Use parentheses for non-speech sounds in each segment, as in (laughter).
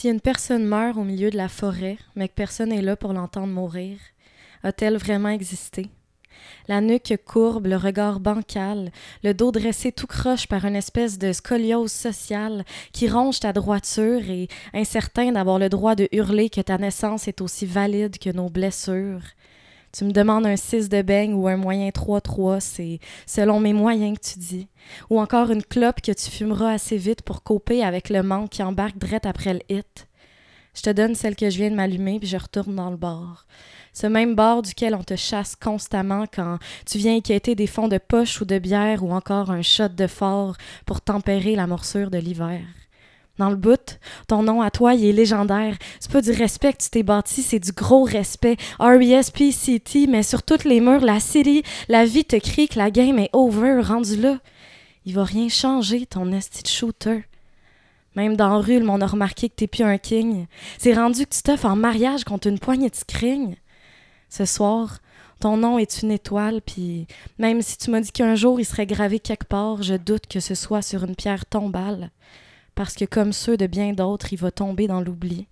Si une personne meurt au milieu de la forêt, mais que personne n'est là pour l'entendre mourir, a-t-elle vraiment existé? La nuque courbe, le regard bancal, le dos dressé tout croche par une espèce de scoliose sociale qui ronge ta droiture et incertain d'avoir le droit de hurler que ta naissance est aussi valide que nos blessures. Tu me demandes un 6 de beigne ou un moyen 3-3, c'est selon mes moyens que tu dis. Ou encore une clope que tu fumeras assez vite pour couper avec le manque qui embarque drette après le hit. Je te donne celle que je viens de m'allumer, puis je retourne dans le bar. Ce même bar duquel on te chasse constamment quand tu viens inquiéter des fonds de poche ou de bière ou encore un shot de fort pour tempérer la morsure de l'hiver. Dans le bout, ton nom à toi, il est légendaire. C'est pas du respect que tu t'es bâti, c'est du gros respect. R.E.S.P.C.T., mais sur toutes les murs, la city, la vie te crie que la game est over, rendu là. Il va rien changer, ton esti shooter. Même dans la rue, le monde a remarqué que t'es plus un king. C'est rendu que tu t'offres en mariage contre une poignée de scrigne. Ce soir, ton nom est une étoile, puis même si tu m'as dit qu'un jour il serait gravé quelque part, je doute que ce soit sur une pierre tombale, parce que comme ceux de bien d'autres, il va tomber dans l'oubli.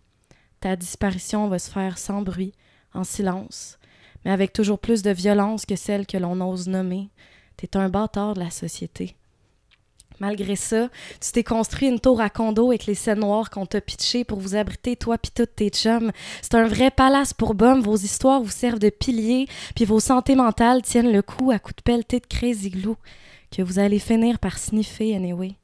Ta disparition va se faire sans bruit, en silence, mais avec toujours plus de violence que celle que l'on ose nommer. T'es un bâtard de la société. Malgré ça, tu t'es construit une tour à condo avec les scènes noires qu'on t'a pitchées pour vous abriter, toi pis toutes tes chums. C'est un vrai palace pour bums, vos histoires vous servent de piliers, puis vos santé mentales tiennent le coup à coups de pelleté de crazy glue, que vous allez finir par sniffer anyway.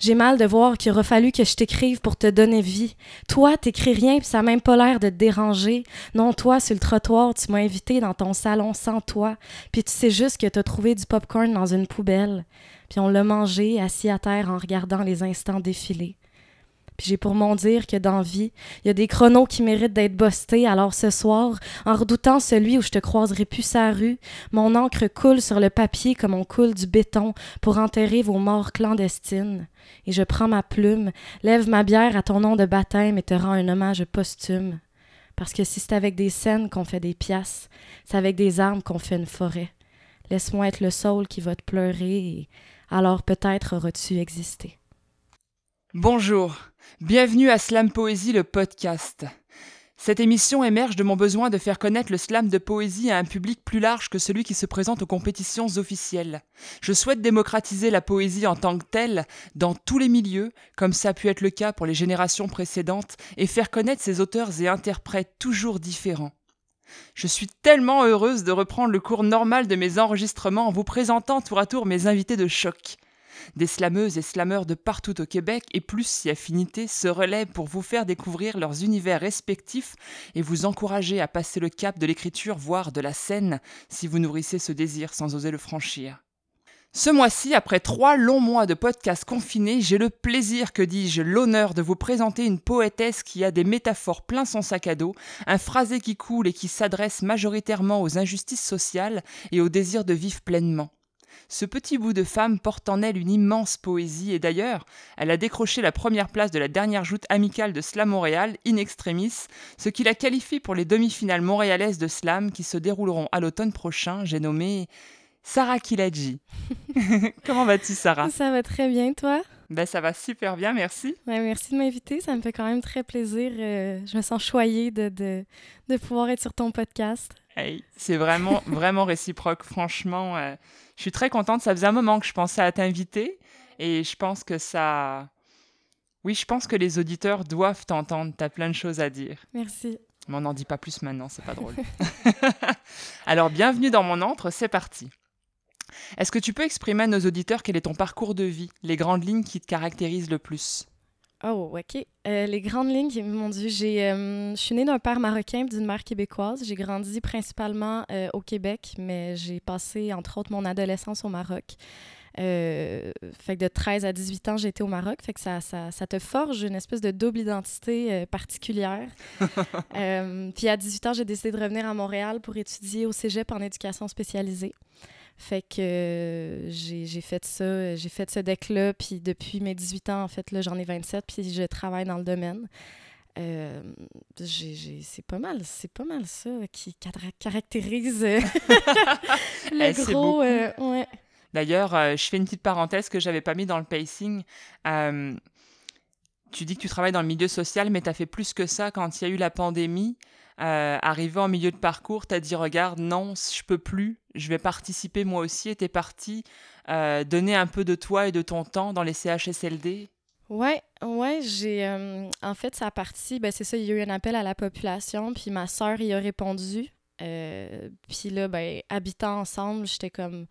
J'ai mal de voir qu'il aura fallu que je t'écrive pour te donner vie. Toi, t'écris rien, puis ça n'a même pas l'air de te déranger. Non, toi, sur le trottoir, tu m'as invité dans ton salon sans toi, puis tu sais juste que t'as trouvé du popcorn dans une poubelle puis on l'a mangé assis à terre en regardant les instants défiler. Puis j'ai pour mon dire que dans vie, il y a des chronos qui méritent d'être bostés, alors ce soir, en redoutant celui où je te croiserai plus sa rue, mon encre coule sur le papier comme on coule du béton pour enterrer vos morts clandestines. Et je prends ma plume, lève ma bière à ton nom de baptême et te rends un hommage posthume. Parce que si c'est avec des scènes qu'on fait des pièces, c'est avec des armes qu'on fait une forêt. Laisse-moi être le sol qui va te pleurer et alors peut-être auras-tu existé. Bonjour, bienvenue à Slam Poésie, le podcast. Cette émission émerge de mon besoin de faire connaître le slam de poésie à un public plus large que celui qui se présente aux compétitions officielles. Je souhaite démocratiser la poésie en tant que telle dans tous les milieux, comme ça a pu être le cas pour les générations précédentes, et faire connaître ces auteurs et interprètes toujours différents. Je suis tellement heureuse de reprendre le cours normal de mes enregistrements en vous présentant tour à tour mes invités de choc. Des slameuses et slameurs de partout au Québec et plus si affinité se relaient pour vous faire découvrir leurs univers respectifs et vous encourager à passer le cap de l'écriture, voire de la scène, si vous nourrissez ce désir sans oser le franchir. Ce mois-ci, après trois longs mois de podcast confinés, j'ai le plaisir, que dis-je, l'honneur de vous présenter une poétesse qui a des métaphores plein son sac à dos, un phrasé qui coule et qui s'adresse majoritairement aux injustices sociales et au désir de vivre pleinement. Ce petit bout de femme porte en elle une immense poésie et d'ailleurs, elle a décroché la première place de la dernière joute amicale de Slam Montréal, in extremis, ce qui la qualifie pour les demi-finales montréalaises de Slam qui se dérouleront à l'automne prochain, j'ai nommé Sarah Kiladji. (laughs) (laughs) Comment vas-tu, Sarah? Ça va très bien, toi? Ben, ça va super bien, merci. merci de m'inviter, ça me fait quand même très plaisir. Euh, je me sens choyée de, de, pouvoir être sur ton podcast. Hey, c'est vraiment, (laughs) vraiment réciproque, franchement. Euh, je suis très contente, ça faisait un moment que je pensais à t'inviter et je pense que ça... Oui, je pense que les auditeurs doivent t'entendre, tu as plein de choses à dire. Merci. Mais on n'en dit pas plus maintenant, c'est pas drôle. (laughs) (laughs) Alors, bienvenue dans mon antre, c'est parti. Est-ce que tu peux exprimer à nos auditeurs quel est ton parcours de vie, les grandes lignes qui te caractérisent le plus? Oh, ok. Euh, les grandes lignes, mon Dieu, j'ai, euh, je suis née d'un père marocain et d'une mère québécoise. J'ai grandi principalement euh, au Québec, mais j'ai passé, entre autres, mon adolescence au Maroc. fait que de 13 à 18 ans, j'ai été au Maroc. Fait que ça, ça, ça te forge une espèce de double identité particulière. (laughs) puis à 18 ans, j'ai décidé de revenir à Montréal pour étudier au cégep en éducation spécialisée. Fait que euh, j'ai fait ça, j'ai fait ce deck-là, puis depuis mes 18 ans, en fait, là, j'en ai 27, puis je travaille dans le domaine. Euh, c'est pas mal, c'est pas mal ça qui caractérise euh, (laughs) le eh, gros. ouais. D'ailleurs, je fais une petite parenthèse que j'avais pas mis dans le pacing tu dis que tu travailles dans le milieu social, mais tu as fait plus que ça quand il y a eu la pandémie. Euh, arrivé en milieu de parcours, tu as dit regarde, non, je peux plus, je vais participer moi aussi. Et tu es parti euh, donner un peu de toi et de ton temps dans les CHSLD. Ouais, ouais, j'ai. Euh, en fait, ça a parti, ben c'est ça, il y a eu un appel à la population, puis ma sœur y a répondu. puis là, ben, habitant ensemble, j'étais comme.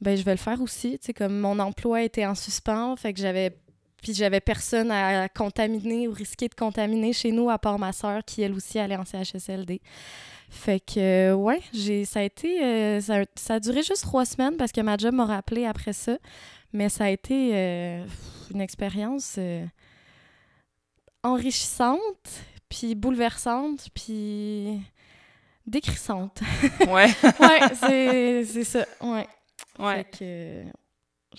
Ben, je vais le faire aussi. Comme mon emploi était en suspens, fait que j'avais puis j'avais personne à contaminer ou risquer de contaminer chez nous à part ma soeur qui elle aussi allait en CHSLD. Fait que ouais, j'ai ça a été euh, ça, a duré juste trois semaines parce que ma job m'a rappelé après ça, mais ça a été euh, une expérience euh, enrichissante, puis bouleversante, puis décrissante. Ouais. (laughs) ouais, c'est ça. Ouais. Ouais. Fait que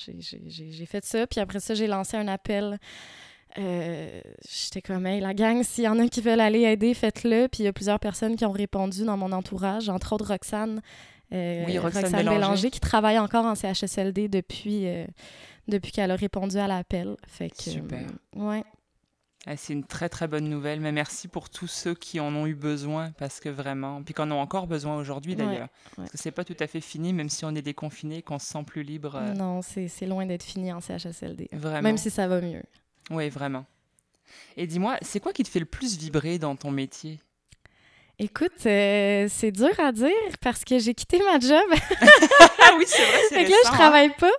j'ai fait ça. Puis après ça, j'ai lancé un appel. Euh, j'étais comme, hey, la gang, s'il y en a qui veulent aller aider, faites-le. Puis il y a plusieurs personnes qui ont répondu dans mon entourage, entre autres Roxane. Euh, oui, Roxane, Bélanger. qui travaille encore en CHSLD depuis, euh, depuis qu'elle a répondu à l'appel. Fait que, Super. ouais. Ah, c'est une très très bonne nouvelle, mais merci pour tous ceux qui en ont eu besoin, parce que vraiment, puis qui en ont encore besoin aujourd'hui d'ailleurs, parce que c'est pas tout à fait fini, même si on est déconfiné, qu'on se sent plus libre. Euh. Non, c'est loin d'être fini en CHSLD. Vraiment. Même si ça va mieux. Oui, vraiment. Et dis-moi, c'est quoi qui te fait le plus vibrer dans ton métier? Écoute, euh, c'est dur à dire parce que j'ai quitté ma job. (laughs) ah oui, c'est vrai, c'est Fait que là, je hein. travaille pas.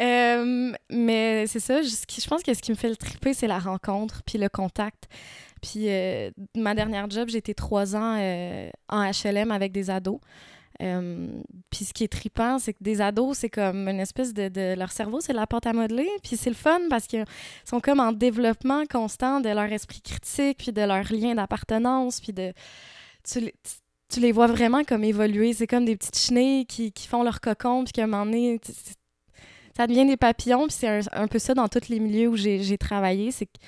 Euh, mais c'est ça, je, je, pense que ce qui me fait le triper, c'est la rencontre puis le contact. Puis euh, ma dernière job, été trois ans en HLM avec des ados. puis ce qui est tripant, c'est que des ados, c'est comme une espèce de, de leur cerveau, c'est de la pâte à modeler. Puis c'est le fun parce qu'ils sont comme en développement constant de leur esprit critique, puis de leur lien d'appartenance, puis de tu, les vois vraiment comme évoluer. C'est comme des petites chenilles qui, font leur cocon, puis qu'à un moment donné, ça devient des papillons. Puis c'est un, peu ça dans tous les milieux où j'ai travaillé. C'est que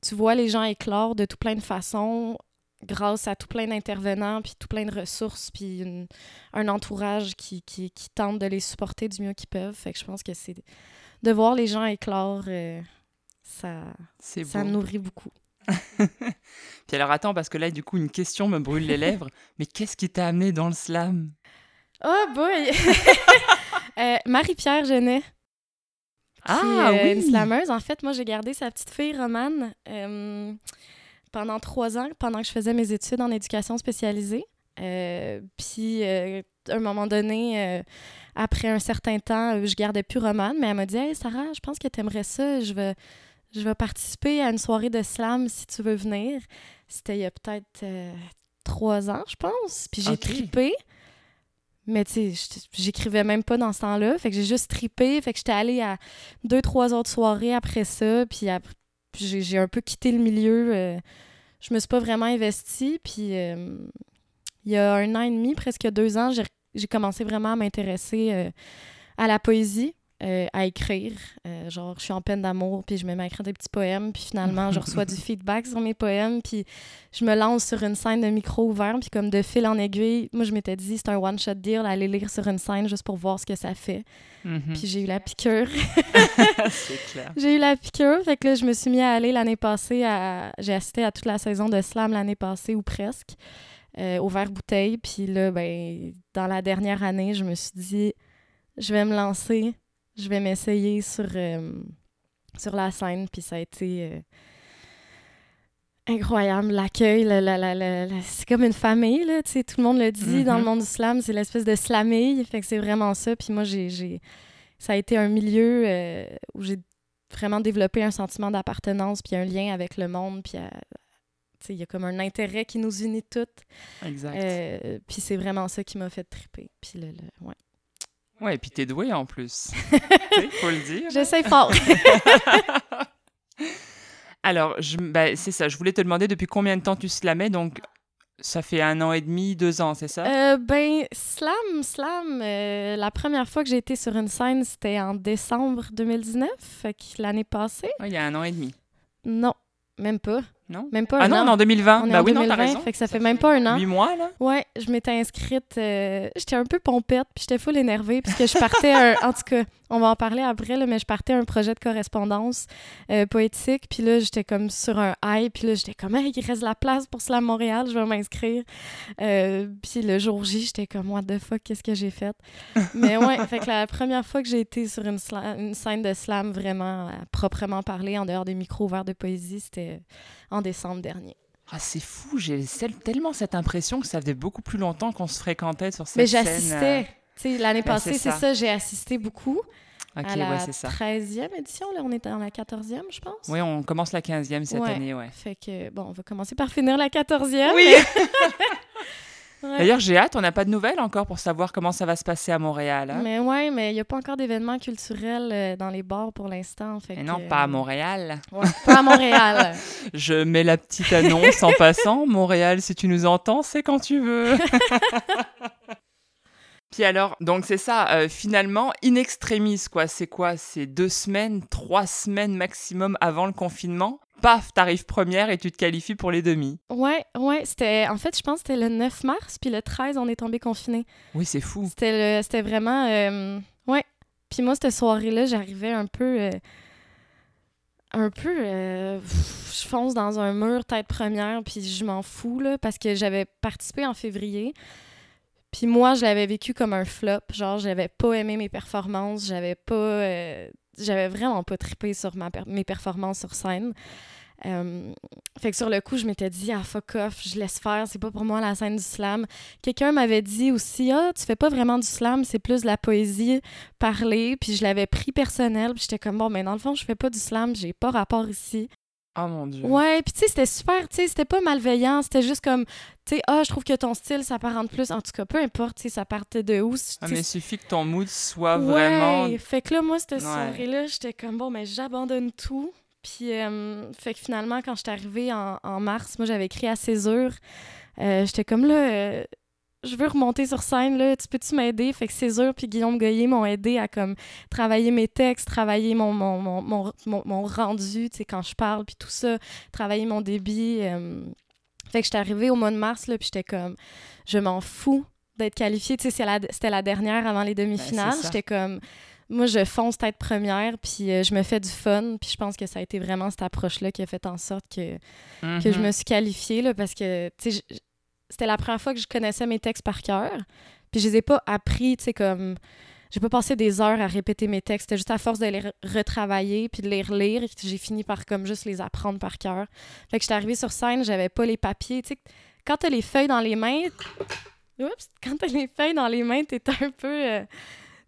tu vois les gens éclore de tout plein de façons grâce à tout plein d'intervenants, puis tout plein de ressources, puis un entourage qui, qui, tente de les supporter du mieux qu'ils peuvent. Fait que je pense que c'est de voir les gens éclore, euh, ça, ça nourrit beaucoup. (laughs) Puis alors attends, parce que là, du coup, une question me brûle les lèvres. (laughs) Mais qu'est-ce qui t'a amené dans le slam? Oh boy! (laughs) Euh, Marie-Pierre Genet. Ah euh, oui! Une slameuse. En fait, moi, j'ai gardé sa petite fille, Romane, euh, pendant trois ans, pendant que je faisais mes études en éducation spécialisée. puis, à un moment donné, après un certain temps, je gardais plus Romane, mais elle m'a dit Hey, Sarah, je pense que tu aimerais ça. Je veux je vais participer à une soirée de slam si tu veux venir. C'était il y a peut-être euh, trois ans, je pense. Puis j'ai tripé. Mais tu sais, j'écrivais même pas dans ce temps-là. Fait que j'ai juste tripé. Fait que j'étais allée à deux, trois autres soirées après ça. Puis, j'ai un peu quitté le milieu. Euh, je me suis pas vraiment investie. Puis euh, il y a un an et demi, presque deux ans, j'ai commencé vraiment à m'intéresser à la poésie. Euh, à écrire. Euh, genre, je suis en peine d'amour, puis je me mets à écrire des petits poèmes, puis finalement, je reçois du (laughs) feedback sur mes poèmes, puis je me lance sur une scène de micro ouvert, puis comme de fil en aiguille, moi, je m'étais dit, c'est un one-shot deal, aller lire sur une scène juste pour voir ce que ça fait. Mhm. Puis j'ai eu la piqûre. (laughs) c'est clair. (laughs) J'ai eu la piqûre, fait que là, je me suis mis à aller l'année passée, à... j'ai assisté à toute la saison de slam l'année passée, ou presque, euh, au verre bouteille, puis là, ben, dans la dernière année, je me suis dit, je vais me lancer je vais m'essayer sur, euh, sur la scène, puis ça a été euh, incroyable. L'accueil, c'est comme une famille, là, tout le monde le dit dans le mm-hmm. monde du slam, c'est l'espèce de slamille, fait que c'est vraiment ça. Puis moi, j'ai, ça a été un milieu euh, où j'ai vraiment développé un sentiment d'appartenance, puis un lien avec le monde, puis il y a comme un intérêt qui nous unit toutes. Exact. puis c'est vraiment ça qui m'a fait triper. Puis le, ouais. Ouais, et puis t'es doué en plus. (laughs) faut le dire. J'essaie fort. (laughs) Alors, ben, c'est ça. Je voulais te demander depuis combien de temps tu slamais. Donc, ça fait un an et demi, deux ans, c'est ça? Euh, ben, slam, slam. Euh, la première fois que j'ai été sur une scène, c'était en décembre 2019, fait l'année passée. il y a un an et demi. Non, même pas. Non? Même pas Ah un non, an. on est en 2020. On est bah en oui, non, 2020, t'as raison. fait que ça fait même pas un an. Huit mois, là Ouais, je m'étais inscrite. euh, j'étais un peu pompette, puis j'étais full énervée, puisque je partais. un- en tout cas, on va en parler après, là, mais je partais un projet de correspondance euh, poétique, puis là, j'étais comme sur un high, puis là, j'étais comme, hey, il reste la place pour Slam Montréal, je vais m'inscrire. Euh, puis le jour J, j'étais comme, what the fuck, qu'est-ce que j'ai fait? mais ouais, fait que la première fois que j'ai été sur une, scène de slam vraiment à proprement parler, en dehors des micros ouverts de poésie, c'était en décembre dernier. Ah, c'est fou, j'ai tellement cette impression que ça faisait beaucoup plus longtemps qu'on se fréquentait sur cette Mais scène. j'assistais. Tu sais, L'année passée, c'est ça. ça, j'ai assisté beaucoup. euh, Ok, à la ouais, ça. 13e édition, là, on est dans la 14e, je pense. Oui, on commence la 15e cette Ouais. année, ouais. Fait que, bon, on va commencer par finir la 14e. Oui. mais- (laughs) Ouais. D'ailleurs, j'ai hâte, on n'a pas de nouvelles encore pour savoir comment ça va se passer à Montréal. hein. Mais ouais, mais il n'y a pas encore d'événements culturels euh, dans les bars pour l'instant. fait Et non, pas à euh, Montréal. ouais, pas à Montréal. (laughs) Je mets la petite annonce en passant. (laughs) Montréal, si tu nous entends, c'est quand tu veux. (laughs) Puis alors, donc c'est ça, euh, finalement, in extremis, quoi. C'est quoi? C'est deux semaines, trois semaines maximum avant le confinement? Paf, t'arrives première et tu te qualifies pour les demi. ouais, ouais, c'était... En fait, je pense que c'était le 9 mars, puis le 13, on est tombé confiné. Oui, c'est fou. C'était le- c'était vraiment... euh, ouais. Puis moi, cette soirée-là, j'arrivais un peu... euh, un peu... euh, pff, je fonce dans un mur tête première, puis je m'en fous, là, parce que j'avais participé en février. Puis moi, je l'avais vécu comme un flop. Genre, j'avais pas aimé mes performances. J'avais pas... euh, j'avais vraiment pas trippé sur ma mes performances sur scène. Euh, fait que sur le coup, je m'étais dit, ah fuck off, je laisse faire, c'est pas pour moi la scène du slam. Quelqu'un m'avait dit aussi, ah, tu fais pas vraiment du slam, c'est plus de la poésie parlée. Puis je l'avais pris personnel, puis j'étais comme, bon, mais dans le fond, je fais pas du slam, j'ai pas rapport ici. Oh mon dieu. Ouais, puis tu sais, c'était super, tu sais, c'était pas malveillant, c'était juste comme, tu sais, ah, je trouve que ton style, ça part en plus. En tout cas, peu importe, tu sais, ça partait de où. Ah, mais il suffit que ton mood soit Ouais, vraiment. fait que là, moi, cette Ouais. soirée-là, j'étais comme, bon, mais j'abandonne tout. Puis, euh, fait que finalement, quand j'étais arrivée en, en mars, moi, j'avais écrit à Césure. Euh, j'étais comme, là, euh, je veux remonter sur scène, là, tu peux-tu m'aider? Fait que Césure puis Guillaume Goyer m'ont aidé à, comme, travailler mes textes, travailler mon, mon, mon, mon, mon- rendu, tu sais, quand je parle, puis tout ça, travailler mon débit. euh. Fait que j'étais arrivée au mois de mars, là, puis j'étais comme, je m'en fous d'être qualifiée. Tu sais, c'était la dernière avant les demi-finales. Ben, ça. j'étais comme, moi, je fonce tête première, puis euh, je me fais du fun. Puis je pense que ça a été vraiment cette approche-là qui a fait en sorte que, que je Mhm. me suis qualifiée, là, parce que, tu sais, je- c'était la première fois que je connaissais mes textes par cœur. Puis je les ai pas appris, tu sais, comme... J'ai pas passé des heures à répéter mes textes. C'était juste à force de les re- retravailler puis de les relire j'ai fini par comme juste les apprendre par cœur. Fait que j'étais arrivée sur scène, j'avais pas les papiers. Tu sais, quand t'as les feuilles dans les mains... Quand t'as les feuilles dans les mains, t'es un peu... euh,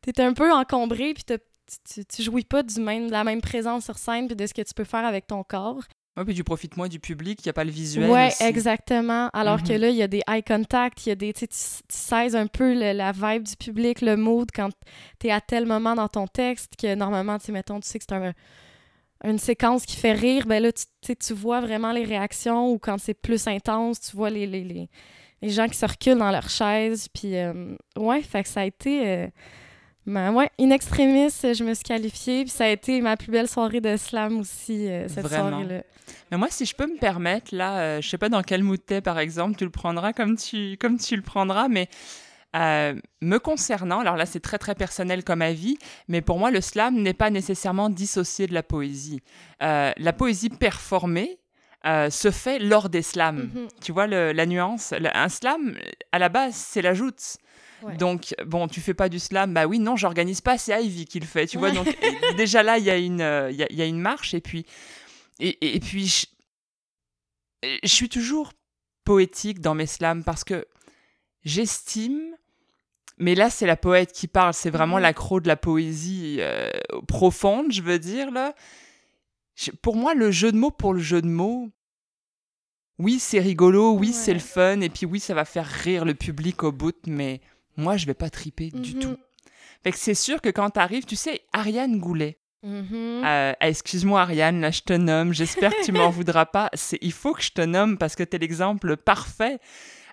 t'es un peu encombré puis tu, tu jouis pas du même, de la même présence sur scène puis de ce que tu peux faire avec ton corps. Ouais, puis tu profites moins du public, il n'y a pas le visuel. Ouais, aussi. exactement. Alors que Mhm. là, il y a des eye contact, il y a des, tu, sais, tu un peu le- la vibe du public, le mood quand tu es à tel moment dans ton texte que normalement, tu mettons, tu sais que c'est un- une séquence qui fait rire, ben là, tu, tu vois vraiment les réactions ou quand c'est plus intense, tu vois les, les, les, les gens qui se reculent dans leur chaise. Puis, euh, ouais, fait que ça a été. euh, ben ouais, in extremis, je me suis qualifiée. Puis ça a été ma plus belle soirée de slam aussi, euh, cette soirée-là. Mais moi, si je peux me permettre, là, euh, je sais pas dans quel mood t'es, par exemple, tu le prendras comme tu, comme tu le prendras, mais euh, me concernant, alors là, c'est très très personnel comme avis, mais pour moi, le slam n'est pas nécessairement dissocié de la poésie. Euh, la poésie performée euh, se fait lors des slams. Mhm. Tu vois le- la nuance Le- Un slam, à la base, c'est la joute. Ouais. Donc, bon, tu fais pas du slam, bah oui, non, j'organise pas, c'est Ivy qui le fait, tu vois. Ouais. Donc, (laughs) déjà là, il y, a une, euh, y, a, y a une marche, et puis, et, et- puis je, je suis toujours poétique dans mes slams parce que j'estime, mais là, c'est la poète qui parle, c'est vraiment Mhm. l'accro de la poésie euh, profonde, je veux dire, là. Je- pour moi, le jeu de mots pour le jeu de mots, oui, c'est rigolo, oui, c'est le fun, et puis oui, ça va faire rire le public au bout, mais moi, je vais pas triper du Mhm. tout. Fait que c'est sûr que quand t'arrives, tu sais, Ariane Goulet, Mhm. euh, excuse-moi Ariane, là je te nomme, j'espère que tu m'en (laughs) voudras pas, c'est, il faut que je te nomme parce que t'es l'exemple parfait.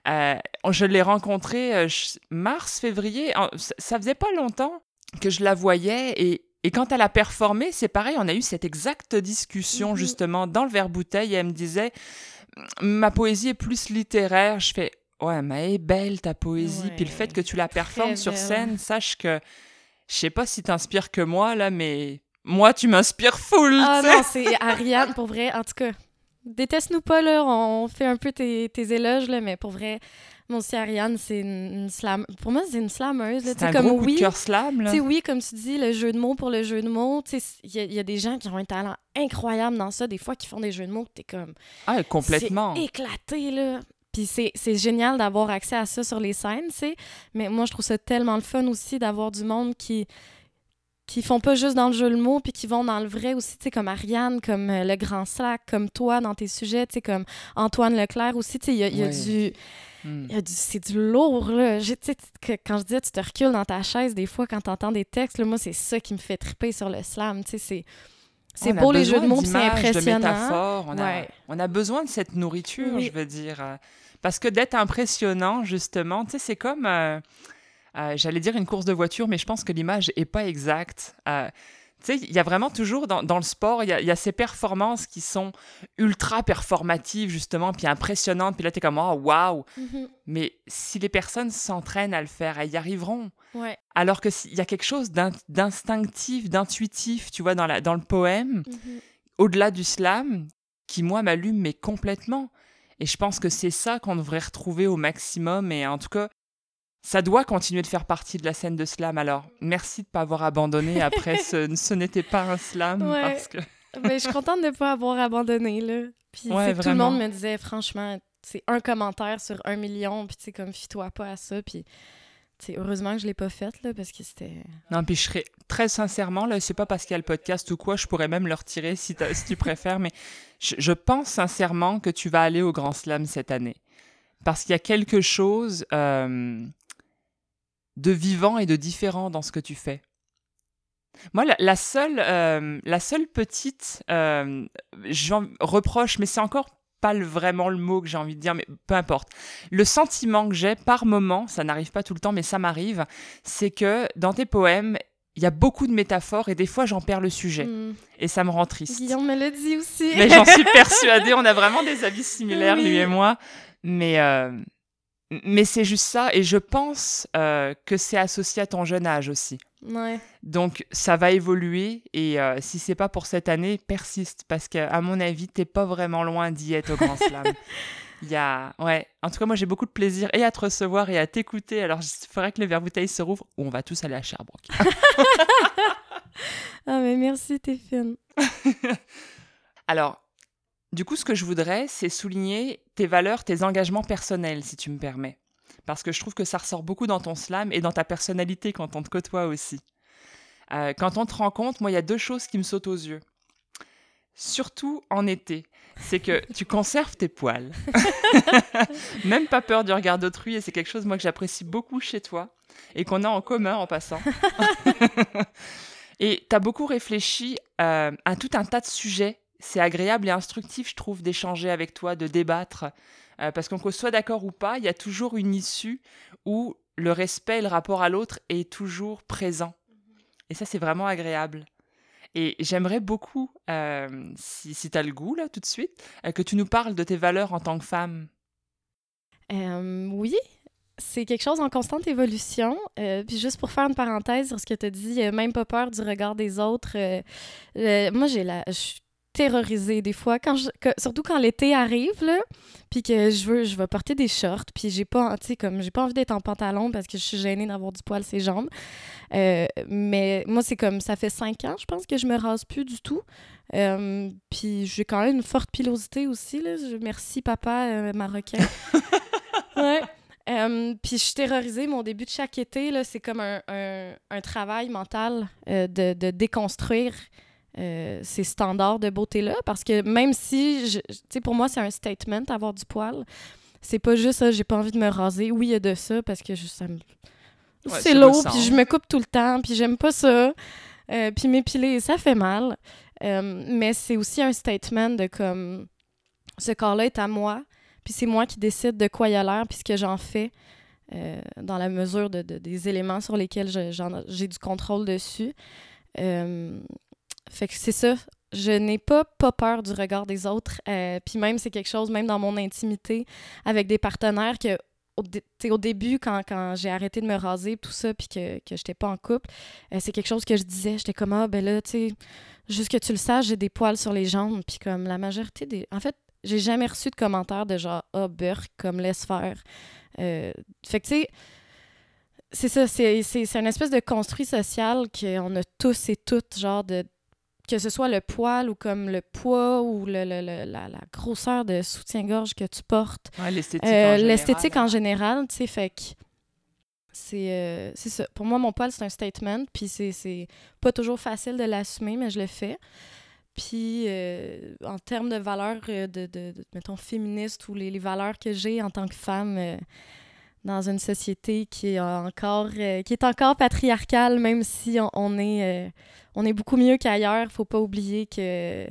Euh, je l'ai rencontrée euh, mars, février, en- ça, ça faisait pas longtemps que je la voyais et et quand elle a performé, c'est pareil, on a eu cette exacte discussion Mhm. justement dans le verre bouteille et elle me disait ma poésie est plus littéraire. Je fais ouais, mais est belle ta poésie. Puis le fait que tu la performes sur scène, sache que je sais pas si t'inspires que moi là, mais moi tu m'inspires full. Ah non, c'est Ariane, pour vrai. En tout cas, déteste-nous pas, là. On fait un peu tes, tes éloges, là, mais pour vrai, moi aussi, Ariane, c'est une, slam... Pour moi, c'est une slameuse, C'est un comme gros coup oui. de cœur slam là. Oui, comme tu dis, le jeu de mots pour le jeu de mots. Il y, a- il y a des gens qui ont un talent incroyable dans ça, des fois, qui font des jeux de mots que t'es comme. Ah complètement. C'est éclaté, là. Puis c'est génial d'avoir accès à ça sur les scènes, tu sais. Mais moi, je trouve ça tellement le fun aussi d'avoir du monde qui qui font pas juste dans le jeu le mot, puis qui vont dans le vrai aussi, tu sais, comme Ariane, comme euh, Le Grand Slack, comme toi dans tes sujets, tu sais, comme Antoine Leclerc aussi, tu sais, il y a, il y a Ouais. du... Hmm. y a du- C'est du lourd, là. Tu que- quand je disais, tu te recules dans ta chaise, des fois, quand t'entends des textes, là, moi, c'est ça qui me fait triper sur le slam, tu sais, c'est... C'est beau les jeux de puis c'est de impressionnant. métaphores. On, a, on a besoin de cette nourriture, Oui. je veux dire. euh, Parce que d'être impressionnant, justement, tu sais, c'est comme, euh, euh, j'allais dire une course de voiture, mais je pense que l'image est pas exacte. Euh, tu sais, il y a vraiment toujours dans, dans le sport, il y a, il y a ces performances qui sont ultra performatives, justement, puis impressionnantes. Puis là, tu es comme, oh, waouh! Mhm. Mais si les personnes s'entraînent à le faire, elles y arriveront. Ouais. Alors que s'il y a quelque chose d'in- d'instinctif, d'intuitif, tu vois, dans, la, dans le poème, Mhm. au-delà du slam, qui moi m'allume mais complètement. Et je pense que c'est ça qu'on devrait retrouver au maximum. Et en tout cas, ça doit continuer de faire partie de la scène de slam. Alors, merci de ne pas avoir abandonné après ce, (laughs) ce n'était pas un slam. Ouais. Parce que... (laughs) Ben, je suis contente de ne pas avoir abandonné, là. Puis Ouais, tout le monde me disait, franchement, c'est un commentaire sur un million, puis tu sais, comme, fie-toi pas à ça, puis... tu sais, heureusement que je l'ai pas faite, là, parce que c'était... Non, puis je serais très sincèrement, là, c'est pas parce qu'il y a le podcast ou quoi, je pourrais même le retirer si, tu préfères, mais je, pense sincèrement que tu vas aller au Grand Slam cette année. Parce qu'il y a quelque chose euh, de vivant et de différent dans ce que tu fais. Moi, la, seule, euh, la seule petite euh, reproche, mais c'est encore pas le- vraiment le mot que j'ai envie de dire, mais peu importe. Le sentiment que j'ai par moment, ça n'arrive pas tout le temps, mais ça m'arrive, c'est que dans tes poèmes, il y a beaucoup de métaphores et des fois j'en perds le sujet Hmm. et ça me rend triste. Guillaume me dit aussi. Mais j'en suis (laughs) persuadée, on a vraiment des avis similaires, Oui. lui et moi. Mais, euh, mais c'est juste ça et je pense euh, que c'est associé à ton jeune âge aussi. Ouais. Donc ça va évoluer et euh, si c'est pas pour cette année, persiste parce qu'à mon avis, t'es pas vraiment loin d'y être au Grand Slam. (laughs) Il y a... Ouais, en tout cas, moi j'ai beaucoup de plaisir et à te recevoir et à t'écouter. Alors il faudrait que le verre bouteille se rouvre ou on va tous aller à Sherbrooke. (laughs) Ah, mais merci, fine. (laughs) Alors, du coup, ce que je voudrais, c'est souligner tes valeurs, tes engagements personnels, si tu me permets. Parce que je trouve que ça ressort beaucoup dans ton slam et dans ta personnalité quand on te côtoie aussi. Euh, quand on te rencontre, moi, il y a deux choses qui me sautent aux yeux. Surtout en été, c'est que tu conserves tes poils. (laughs) Même pas peur du regard d'autrui, et c'est quelque chose, moi, que j'apprécie beaucoup chez toi et qu'on a en commun en passant. (laughs) et tu as beaucoup réfléchi euh, à tout un tas de sujets. C'est agréable et instructif, je trouve, d'échanger avec toi, de débattre. Euh, parce qu'on soit d'accord ou pas, il y a toujours une issue où le respect et le rapport à l'autre est toujours présent. Et ça, c'est vraiment agréable. Et j'aimerais beaucoup, euh, si, si tu as le goût, là, tout de suite, euh, que tu nous parles de tes valeurs en tant que femme. Oui, c'est quelque chose en constante évolution. Puis juste pour faire une parenthèse sur ce que tu as dit, même pas peur du regard des autres. moi, j'ai la, terrorisée des fois, quand je- que- surtout quand l'été arrive, là, puis que je veux, je vais porter des shorts, puis j'ai pas, tu comme, j'ai pas envie d'être en pantalon parce que je suis gênée d'avoir du poil ses jambes. Euh, mais moi, c'est comme, ça fait cinq ans, je pense que je me rase plus du tout. Euh, puis j'ai quand même une forte pilosité aussi, là. Je- merci, papa euh, marocain. (laughs) ouais. Euh, puis je suis terrorisée, mon début de chaque été, c'est comme un, un- un travail mental euh, de, de déconstruire euh, ces standards de beauté-là. Parce que même si, tu sais, pour moi, c'est un statement, avoir du poil. C'est pas juste ça, j'ai pas envie de me raser. Oui, il y a de ça, parce que je- ça me... Ouais, c'est lourd, puis je me coupe tout le temps, puis j'aime pas ça. Euh, puis m'épiler, ça fait mal. Euh, mais c'est aussi un statement de comme ce corps-là est à moi, puis c'est moi qui décide de quoi il a l'air, puis ce que j'en fais euh, dans la mesure de, de- des éléments sur lesquels j'ai du contrôle dessus. Euh, fait que c'est ça. Je n'ai pas, pas peur du regard des autres. Euh, puis même, c'est quelque chose, même dans mon intimité, avec des partenaires que au, au début, quand, quand j'ai arrêté de me raser, tout ça, puis que, que j'étais pas en couple, euh, c'est quelque chose que je disais. J'étais comme, ah, ben là, tu sais, juste que tu le saches, j'ai des poils sur les jambes. Puis comme la majorité des. En fait, j'ai jamais reçu de commentaires de genre, ah, beurre, comme laisse faire. Euh, fait que, tu sais, c'est ça, c'est, une espèce de construit social qu'on a tous et toutes, genre, de que ce soit le poil ou comme le poids ou le, le, la, la, grosseur de soutien-gorge que tu portes. Ouais, l'esthétique, euh, en l'esthétique en général, tu sais, fait que c'est, euh, c'est ça. Pour moi, mon poil, c'est un statement, puis c'est, c'est pas toujours facile de l'assumer, mais je le fais. Puis, euh, en termes de valeurs, de, de, de, mettons, féministes ou les, les valeurs que j'ai en tant que femme dans une société qui est encore, qui est encore patriarcale, même si on, on est on est beaucoup mieux qu'ailleurs. Faut pas oublier que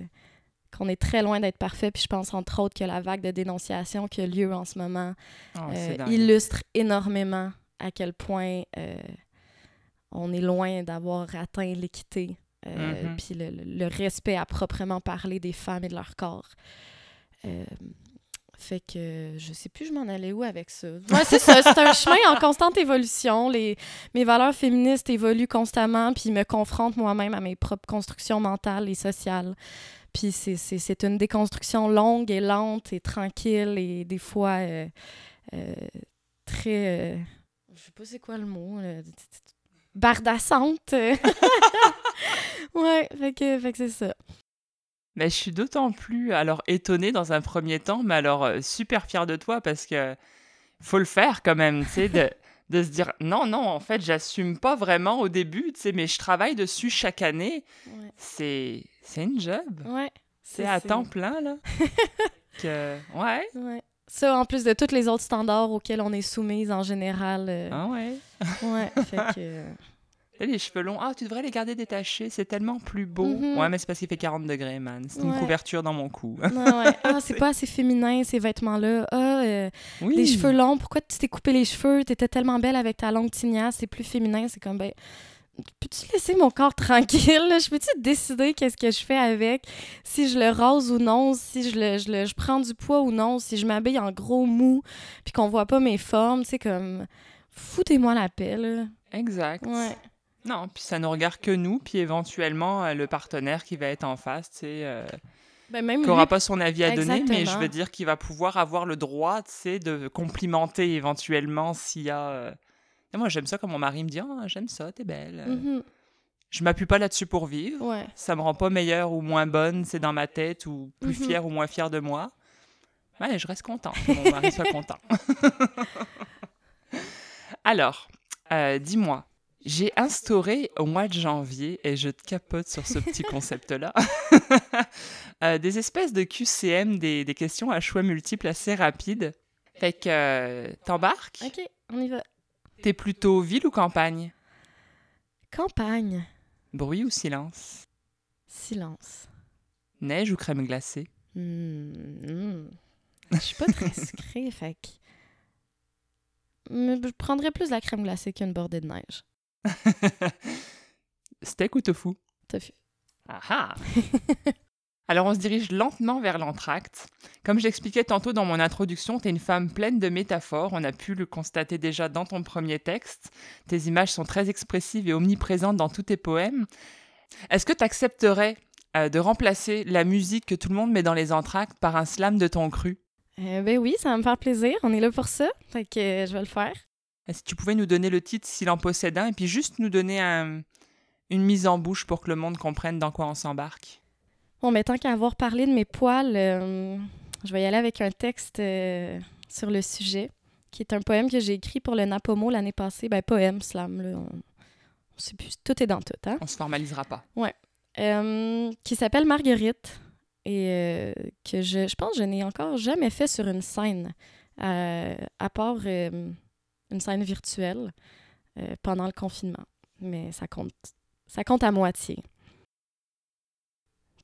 qu'on est très loin d'être parfait. Puis je pense entre autres que la vague de dénonciation qui a lieu en ce moment ah, euh, illustre énormément à quel point euh, on est loin d'avoir atteint l'équité. Euh, mm-hmm. Puis le, respect à proprement parler des femmes et de leur corps. Fait que je sais plus je m'en allais où avec ça. Ouais, c'est ça, c'est un chemin en constante évolution. Les, mes valeurs féministes évoluent constamment, puis me confrontent moi-même à mes propres constructions mentales et sociales. Puis c'est une déconstruction longue et lente et tranquille et des fois euh, euh, très... Euh, je sais pas c'est quoi le mot. bardassante. (laughs) ouais, fait que, fait que c'est ça. Mais je suis d'autant plus alors étonnée dans un premier temps, mais alors euh, super fière de toi parce que faut le faire quand même, tu sais, de, de, se dire non, non, en fait, j'assume pas vraiment au début, tu sais, mais je travaille dessus chaque année. C'est c'est une job. Ouais. C'est à temps plein, là. (laughs) que, ouais. ouais. Ça, en plus de tous les autres standards auxquels on est soumise en général. Euh, ah ouais. ouais, fait que les cheveux longs, ah, tu devrais les garder détachés, c'est tellement plus beau. Mhm. Ouais, mais c'est parce qu'il fait 40 degrés, man. C'est une couverture dans mon cou. (laughs) Ah, c'est pas assez féminin, ces vêtements-là. Ah, euh, les cheveux longs, pourquoi tu t'es coupé les cheveux? T'étais tellement belle avec ta longue tignasse, c'est plus féminin. C'est comme, ben, peux-tu laisser mon corps tranquille? Je peux-tu décider qu'est-ce que je fais avec? Si je le rase ou non, si je, le, je, le, je prends du poids ou non, si je m'habille en gros mou, puis qu'on voit pas mes formes, tu sais, comme, foutez-moi la paix, là. Exact. Ouais. Non, puis ça ne regarde que nous, puis éventuellement euh, le partenaire qui va être en face, sais, euh, ben, qui n'aura pas son avis à donner, mais je veux dire qu'il va pouvoir avoir le droit, sais, de complimenter éventuellement s'il y a... Euh, moi, j'aime ça quand mon mari me dit ah, j'aime ça, t'es belle mm-hmm. Je m'appuie pas là-dessus pour vivre. Ouais. Ça me rend pas meilleure ou moins bonne, c'est dans ma tête, ou plus mm-hmm. fière ou moins fière de moi. Ouais, je reste content que mon mari soit content. (laughs) Alors, dis-moi, j'ai instauré au mois de janvier, et je te capote sur ce petit (laughs) concept-là, (laughs) euh, des espèces de QCM, des, des, questions à choix multiples assez rapides. Fait que euh, t'embarques? Ok, on y va. T'es plutôt ville ou campagne? Campagne. Bruit ou silence? Silence. Neige ou crème glacée? Mmh, Je suis pas très (laughs) sucrée, fait que... Je prendrais plus la crème glacée qu'une bordée de neige. (laughs) Steak ou tofu? Tofu. Ah (laughs) Alors on se dirige lentement vers l'entracte. Comme j'expliquais tantôt dans mon introduction, tu es une femme pleine de métaphores, on a pu le constater déjà dans ton premier texte. Tes images sont très expressives et omniprésentes dans tous tes poèmes. Est-ce que tu accepterais euh, de remplacer la musique que tout le monde met dans les entractes par un slam de ton cru? Euh, Ben oui, ça va me faire plaisir, on est là pour ça, fait que euh, je vais le faire. Si tu pouvais nous donner le titre s'il en possède un, et puis juste nous donner une mise en bouche pour que le monde comprenne dans quoi on s'embarque? Bon, mais tant qu'à avoir parlé de mes poils, euh, je vais y aller avec un texte euh, sur le sujet, qui est un poème que j'ai écrit pour le Napomo l'année passée. Ben, poème, slam, là. On, sait plus, tout est dans tout, hein? On se formalisera pas. Ouais. Euh, qui s'appelle Marguerite et que je, je pense que je n'ai encore jamais fait sur une scène, à part une scène virtuelle euh, pendant le confinement. Mais ça compte, ça compte à moitié.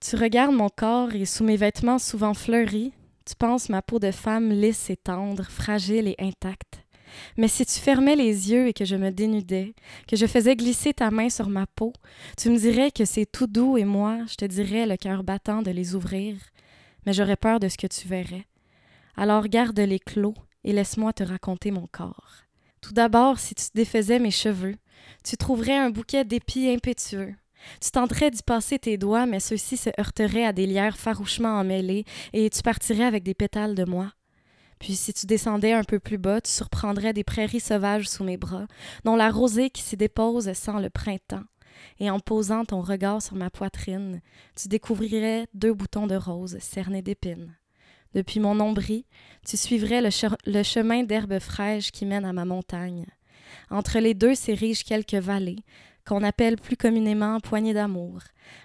Tu regardes mon corps et sous mes vêtements souvent fleuris, tu penses ma peau de femme lisse et tendre, fragile et intacte. Mais si tu fermais les yeux et que je me dénudais, que je faisais glisser ta main sur ma peau, tu me dirais que c'est tout doux et moi, je te dirais le cœur battant de les ouvrir. Mais j'aurais peur de ce que tu verrais. Alors garde-les clos et laisse-moi te raconter mon corps. Tout d'abord, si tu défaisais mes cheveux, tu trouverais un bouquet d'épis impétueux. Tu tenterais d'y passer tes doigts, mais ceux-ci se heurteraient à des lierres farouchement emmêlées, et tu partirais avec des pétales de moi. Puis si tu descendais un peu plus bas, tu surprendrais des prairies sauvages sous mes bras, dont la rosée qui s'y dépose sent le printemps. Et en posant ton regard sur ma poitrine, tu découvrirais deux boutons de rose cernés d'épines. Depuis mon nombril, tu suivrais le, le chemin d'herbes fraîches qui mène à ma montagne. Entre les deux s'érigent quelques vallées, qu'on appelle plus communément poignées d'amour,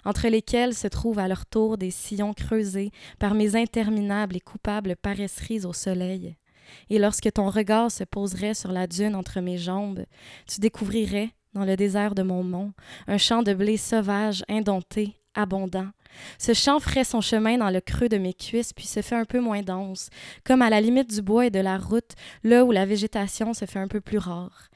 entre lesquelles se trouvent à leur tour des sillons creusés par mes interminables et coupables paresseries au soleil. Et lorsque ton regard se poserait sur la dune entre mes jambes, tu découvrirais, dans le désert de mon mont, un champ de blé sauvage, indompté, abondant. Ce champ ferait son chemin dans le creux de mes cuisses, puis se fait un peu moins dense, comme à la limite du bois et de la route, là où la végétation se fait un peu plus rare.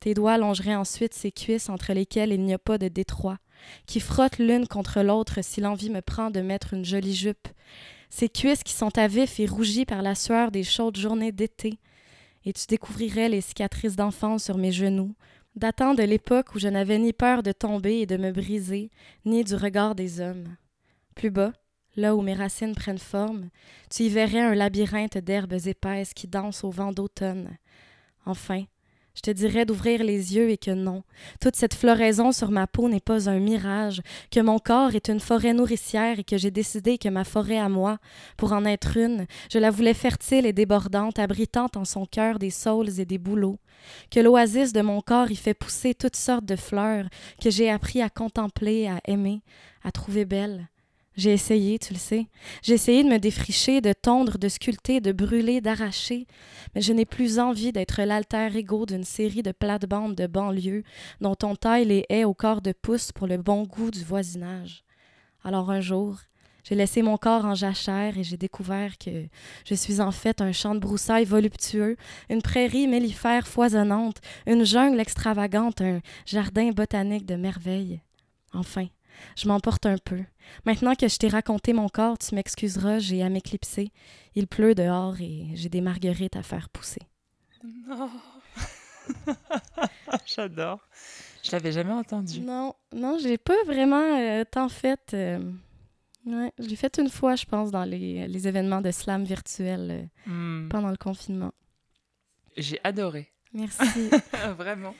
Tes doigts longeraient ensuite ces cuisses entre lesquelles il n'y a pas de détroit, qui frottent l'une contre l'autre si l'envie me prend de mettre une jolie jupe. Ces cuisses qui sont à vif et rougies par la sueur des chaudes journées d'été. Et tu découvrirais les cicatrices d'enfance sur mes genoux, datant de l'époque où je n'avais ni peur de tomber et de me briser, ni du regard des hommes. Plus bas, là où mes racines prennent forme, tu y verrais un labyrinthe d'herbes épaisses qui dansent au vent d'automne. Enfin, je te dirais d'ouvrir les yeux et que non, toute cette floraison sur ma peau n'est pas un mirage, que mon corps est une forêt nourricière et que j'ai décidé que ma forêt à moi, pour en être une, je la voulais fertile et débordante, abritant en son cœur des saules et des bouleaux, que l'oasis de mon corps y fait pousser toutes sortes de fleurs que j'ai appris à contempler, à aimer, à trouver belles. J'ai essayé, tu le sais. J'ai essayé de me défricher, de tondre, de sculpter, de brûler, d'arracher. Mais je n'ai plus envie d'être l'alter ego d'une série de plates-bandes de banlieue dont on taille les haies au corps de pouce pour le bon goût du voisinage. Alors un jour, j'ai laissé mon corps en jachère et j'ai découvert que je suis en fait un champ de broussailles voluptueux, une prairie mellifère foisonnante, une jungle extravagante, un jardin botanique de merveilles. Enfin, je m'emporte un peu. Maintenant que je t'ai raconté mon corps, tu m'excuseras, j'ai à m'éclipser. Il pleut dehors et j'ai des marguerites à faire pousser. Non. (laughs) J'adore. Je l'avais jamais entendu. Non, non, j'ai pas vraiment euh, tant fait. Euh, ouais, je l'ai fait une fois, je pense, dans les, les événements de slam virtuel euh, hmm. pendant le confinement. J'ai adoré. Merci. (laughs) Vraiment.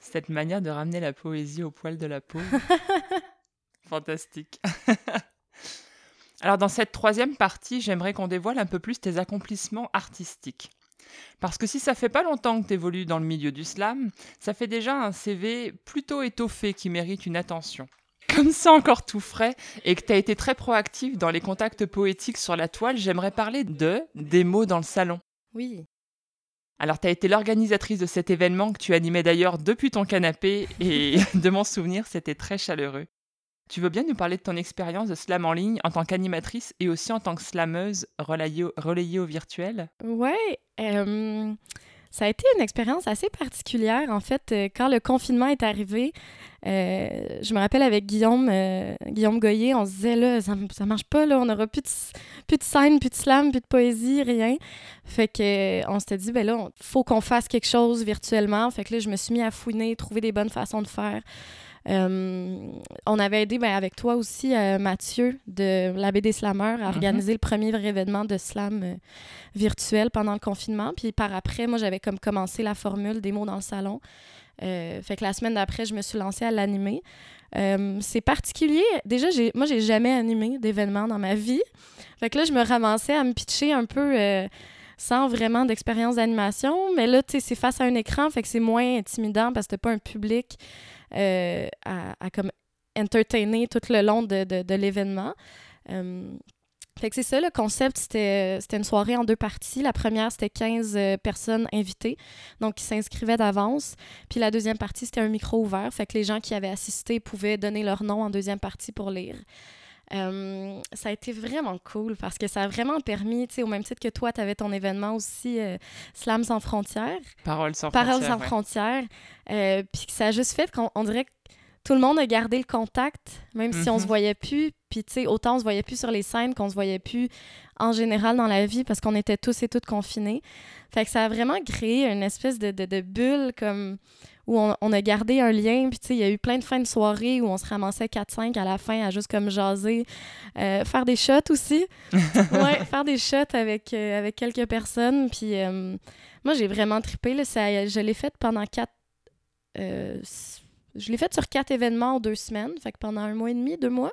Cette manière de ramener la poésie au poil de la peau. (laughs) Fantastique. (laughs) Alors dans cette troisième partie, j'aimerais qu'on dévoile un peu plus tes accomplissements artistiques. Parce que si ça fait pas longtemps que tu évolues dans le milieu du slam, ça fait déjà un CV plutôt étoffé qui mérite une attention. Comme ça encore tout frais et que tu as été très proactif dans les contacts poétiques sur la toile, j'aimerais parler de des mots dans le salon. Oui. Alors, tu as été l'organisatrice de cet événement que tu animais d'ailleurs depuis ton canapé et (laughs) de mon souvenir, c'était très chaleureux. Tu veux bien nous parler de ton expérience de slam en ligne en tant qu'animatrice et aussi en tant que slameuse relayée au, virtuel? Ouais, ça a été une expérience assez particulière. En fait, euh, quand le confinement est arrivé, euh, je me rappelle avec Guillaume, euh, Guillaume Goyer, on se disait là, ça, ça marche pas, là, on n'aura plus de, plus de plus de slam, plus de poésie, rien. Fait que on s'était dit, ben là, il faut qu'on fasse quelque chose virtuellement. Fait que là, je me suis mis à fouiner, trouver des bonnes façons de faire. Euh, on avait aidé ben, avec toi aussi, euh, Mathieu, de la BD Slammer, à mhm. organiser le premier vrai événement de slam euh, virtuel pendant le confinement. Puis par après, moi, j'avais comme commencé la formule des mots dans le salon. fait que la semaine d'après, je me suis lancée à l'animer. c'est particulier. Déjà, moi, j'ai jamais animé d'événement dans ma vie. Fait que là, je me ramassais à me pitcher un peu sans vraiment d'expérience d'animation. Mais là, tu sais, c'est face à un écran, fait que c'est moins intimidant parce que t'as pas un public. Euh, à, comme entertainer tout le long de, de, l'événement. Euh, fait que c'est ça, le concept, c'était une soirée en deux parties. La première, c'était 15 euh, personnes invitées, donc qui s'inscrivaient d'avance. Puis la deuxième partie, c'était un micro ouvert, fait que les gens qui avaient assisté pouvaient donner leur nom en deuxième partie pour lire. Euh, ça a été vraiment cool parce que ça a vraiment permis, tu sais, au même titre que toi, tu avais ton événement aussi, euh, Slam sans frontières. Parole sans Parole frontières. sans frontières. Euh, puis ça a juste fait qu'on on dirait que tout le monde a gardé le contact, même si on Mhm. se voyait plus. Puis, tu sais, autant on se voyait plus sur les scènes qu'on se voyait plus en général dans la vie parce qu'on était tous et toutes confinés. Fait que ça a vraiment créé une espèce de, de, de bulle comme où on, on a gardé un lien. Puis, tu sais, il y a eu plein de fins de soirée où on se ramassait 4-5 à la fin à juste comme jaser, euh, faire des shots aussi. (laughs) ouais, faire des shots avec, euh, avec quelques personnes. Puis, euh, moi, j'ai vraiment trippé. Là, ça, je l'ai fait pendant quatre. euh, s- je l'ai fait sur quatre événements en deux semaines, fait que pendant un mois et demi, deux mois.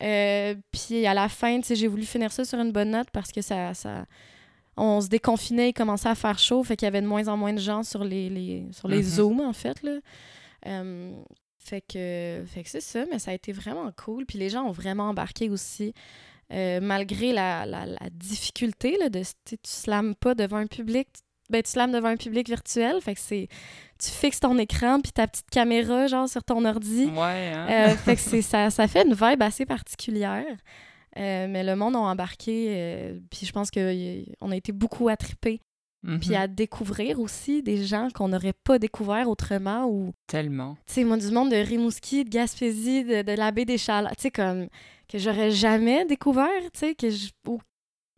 Puis à la fin, tu sais, j'ai voulu finir ça sur une bonne note parce que ça, ça on se déconfinait, il commençait à faire chaud, fait qu'il y avait de moins en moins de gens sur les, les sur les Mhm. zooms en fait là. Euh, fait que, fait que c'est ça, mais ça a été vraiment cool. Puis les gens ont vraiment embarqué aussi, euh, malgré la, la, la difficulté là, de tu slams pas devant un public, ben tu slams devant un public virtuel. Fait que c'est tu fixes ton écran puis ta petite caméra genre sur ton ordi. Ouais, hein? Euh, fait que ça, ça fait une vibe assez particulière. Euh, mais le monde a embarqué, euh, puis je pense qu'on a été beaucoup à triper, Mhm. puis à découvrir aussi des gens qu'on n'aurait pas découvert autrement, ou, Tellement. tu sais, moi, du monde de Rimouski, de Gaspésie, de, de la baie des tu sais, comme, que j'aurais jamais découvert, tu sais, que je... ou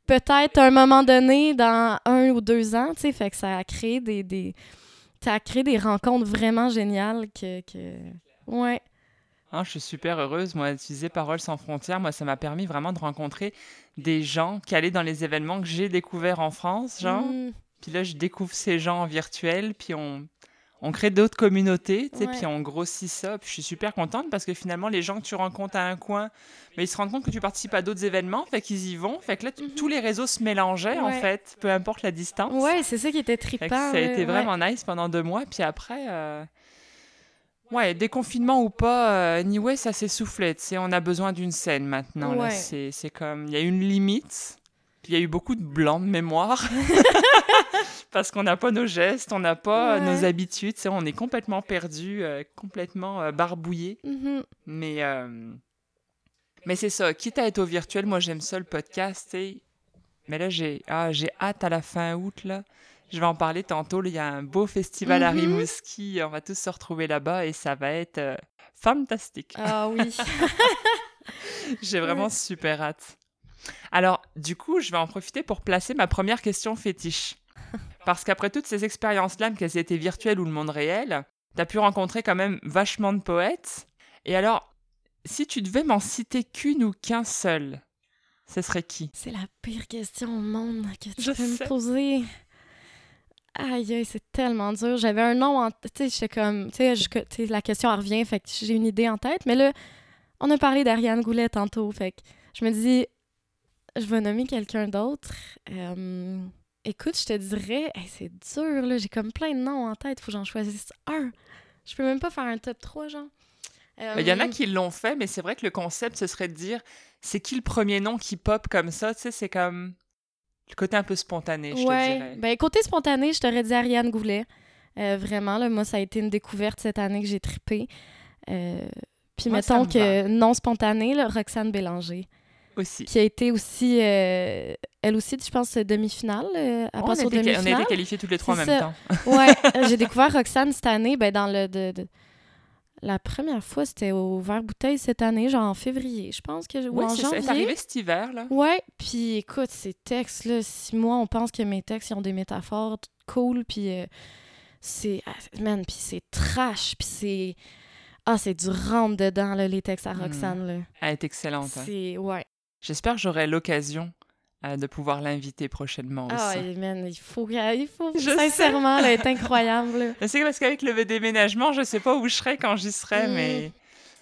peut-être à un moment donné, dans un ou deux ans, tu sais, fait que ça a créé des... des ça a créé des rencontres vraiment géniales que... que... Ouais. Ah, je suis super heureuse. Moi, utiliser Parole sans frontières, moi, ça m'a permis vraiment de rencontrer des gens qui allaient dans les événements que j'ai découverts en France, genre. Mm. Puis là, je découvre ces gens en virtuel, puis on, on crée d'autres communautés, tu sais, Ouais. puis on grossit ça. Puis je suis super contente parce que finalement, les gens que tu rencontres à un coin, mais ils se rendent compte que tu participes à d'autres événements, fait qu'ils y vont. Fait que là, Mhm. tous les réseaux se mélangeaient, en fait, peu importe la distance. Ouais, c'est ça qui était trippant. ça a été vraiment nice pendant deux mois. Puis après, euh, ouais, déconfinement ou pas, euh, anyway, ça s'essoufflait. Tu sais, on a besoin d'une scène maintenant. Ouais. C'est c'est comme, il y a une limite. Puis il y a eu beaucoup de blanc de mémoire. (laughs) (laughs) Parce qu'on n'a pas nos gestes, on n'a pas Ouais. nos habitudes. on est complètement perdu, euh, complètement euh, barbouillé. Mhm. Mais, euh, mais c'est ça, quitte à être au virtuel, moi j'aime ça le podcast. Mais là, j'ai ah, j'ai hâte à la fin août, là. Je vais en parler tantôt. Il y a un beau festival à Mhm. Rimouski. On va tous se retrouver là-bas et ça va être euh, fantastique. Ah oui. (laughs) J'ai vraiment super hâte. Alors, du coup, je vais en profiter pour placer ma première question fétiche. Parce qu'après toutes ces expériences-là, qu'elles aient été virtuelles ou le monde réel, t'as pu rencontrer quand même vachement de poètes. Et alors, si tu devais m'en citer qu'une ou qu'un seul, ce serait qui? C'est la pire question au monde que tu Je peux sais. me poser. Aïe, c'est tellement dur. J'avais un nom en tête. Sais, comme. Tu sais, la question revient, fait que j'ai une idée en tête. Mais là, on a parlé d'Ariane Goulet tantôt. Fait que je me dis, je vais nommer quelqu'un d'autre. Euh, écoute, je te dirais, hey, c'est dur, là. J'ai comme plein de noms en tête. Faut que j'en choisisse un. Je peux même pas faire un top 3, genre. Ben, Il y en a Euh, qui l'ont fait, mais c'est vrai que le concept, ce serait de dire c'est qui le premier nom qui pop comme ça Tu sais, c'est comme le côté un peu spontané, je te dirais. Ben, côté spontané, je t'aurais dit Ariane Goulet. Euh, vraiment, là, moi, ça a été une découverte cette année que j'ai trippé. Euh, puis Moi, mettons me que non spontané, là, Roxane Bélanger, Aussi. qui a été aussi, euh, elle aussi, je pense, demi-finale. elle Oh, on, a été, on a demi-finale. été qualifiés toutes les trois en même ça. temps. Ouais, (laughs) j'ai découvert Roxane cette année, ben, dans le... de- de- La première fois, c'était au Vert Bouteille cette année, genre en février, je pense, que, ou Oui, en c'est arrivé cet hiver, là. Ouais, puis écoute, ces textes-là, si moi, on pense que mes textes, ils ont des métaphores cool, puis euh, c'est... ah, Man, puis c'est trash, puis c'est... Ah, c'est du rentre-dedans, là, les textes à Mhm. Roxane, là. Elle est excellente. hein. C'est... Ouais. J'espère que j'aurai l'occasion euh, de pouvoir l'inviter prochainement Ah, aussi. et man, il faut... Il faut... Je. Sincèrement, elle est incroyable, (laughs) là. C'est parce qu'avec le déménagement, je sais pas où je serai quand j'y serai, Mm. mais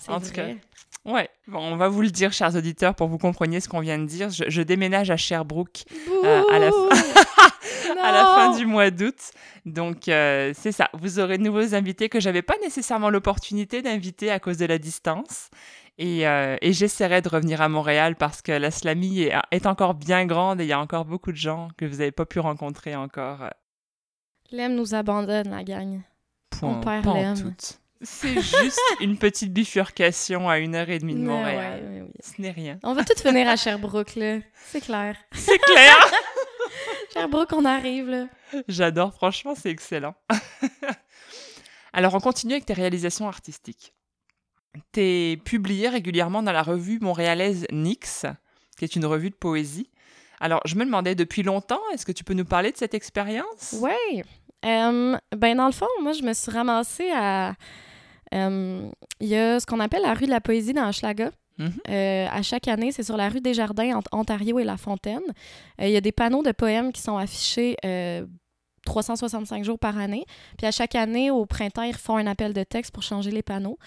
En tout vrai. ouais. Bon, on va vous le dire, chers auditeurs, pour que vous compreniez ce qu'on vient de dire. Je, je déménage à Sherbrooke! Euh, à la (laughs) à la fin du mois d'août. Donc, euh, c'est ça. Vous aurez de nouveaux invités que j'avais pas nécessairement l'opportunité d'inviter à cause de la distance. Et, euh, et j'essaierai de revenir à Montréal parce que la slamie est, est encore bien grande et il y a encore beaucoup de gens que vous n'avez pas pu rencontrer encore. Lem nous abandonne, la gang. Point, perd tout. C'est juste (laughs) une petite bifurcation à une heure et demie de Montréal. ouais, ouais, oui. Ce n'est rien. On va tous venir à Sherbrooke, là. C'est clair. (laughs) C'est clair. (laughs) Sherbrooke, on arrive, là. J'adore, franchement, c'est excellent. Alors, on continue avec tes réalisations artistiques. T'es publié régulièrement dans la revue montréalaise Nix, qui est une revue de poésie. Alors, je me demandais depuis longtemps, est-ce que tu peux nous parler de cette expérience? Euh, ben, dans le fond, moi, je me suis ramassée à. euh, Il y a ce qu'on appelle la rue de la poésie dans Hochelaga. Mhm. Euh, à chaque année, c'est sur la rue Desjardins entre Ontario et La Fontaine. Euh, Il y a des panneaux de poèmes qui sont affichés euh, 365 jours par année. Puis à chaque année, au printemps, ils font un appel de texte pour changer les panneaux.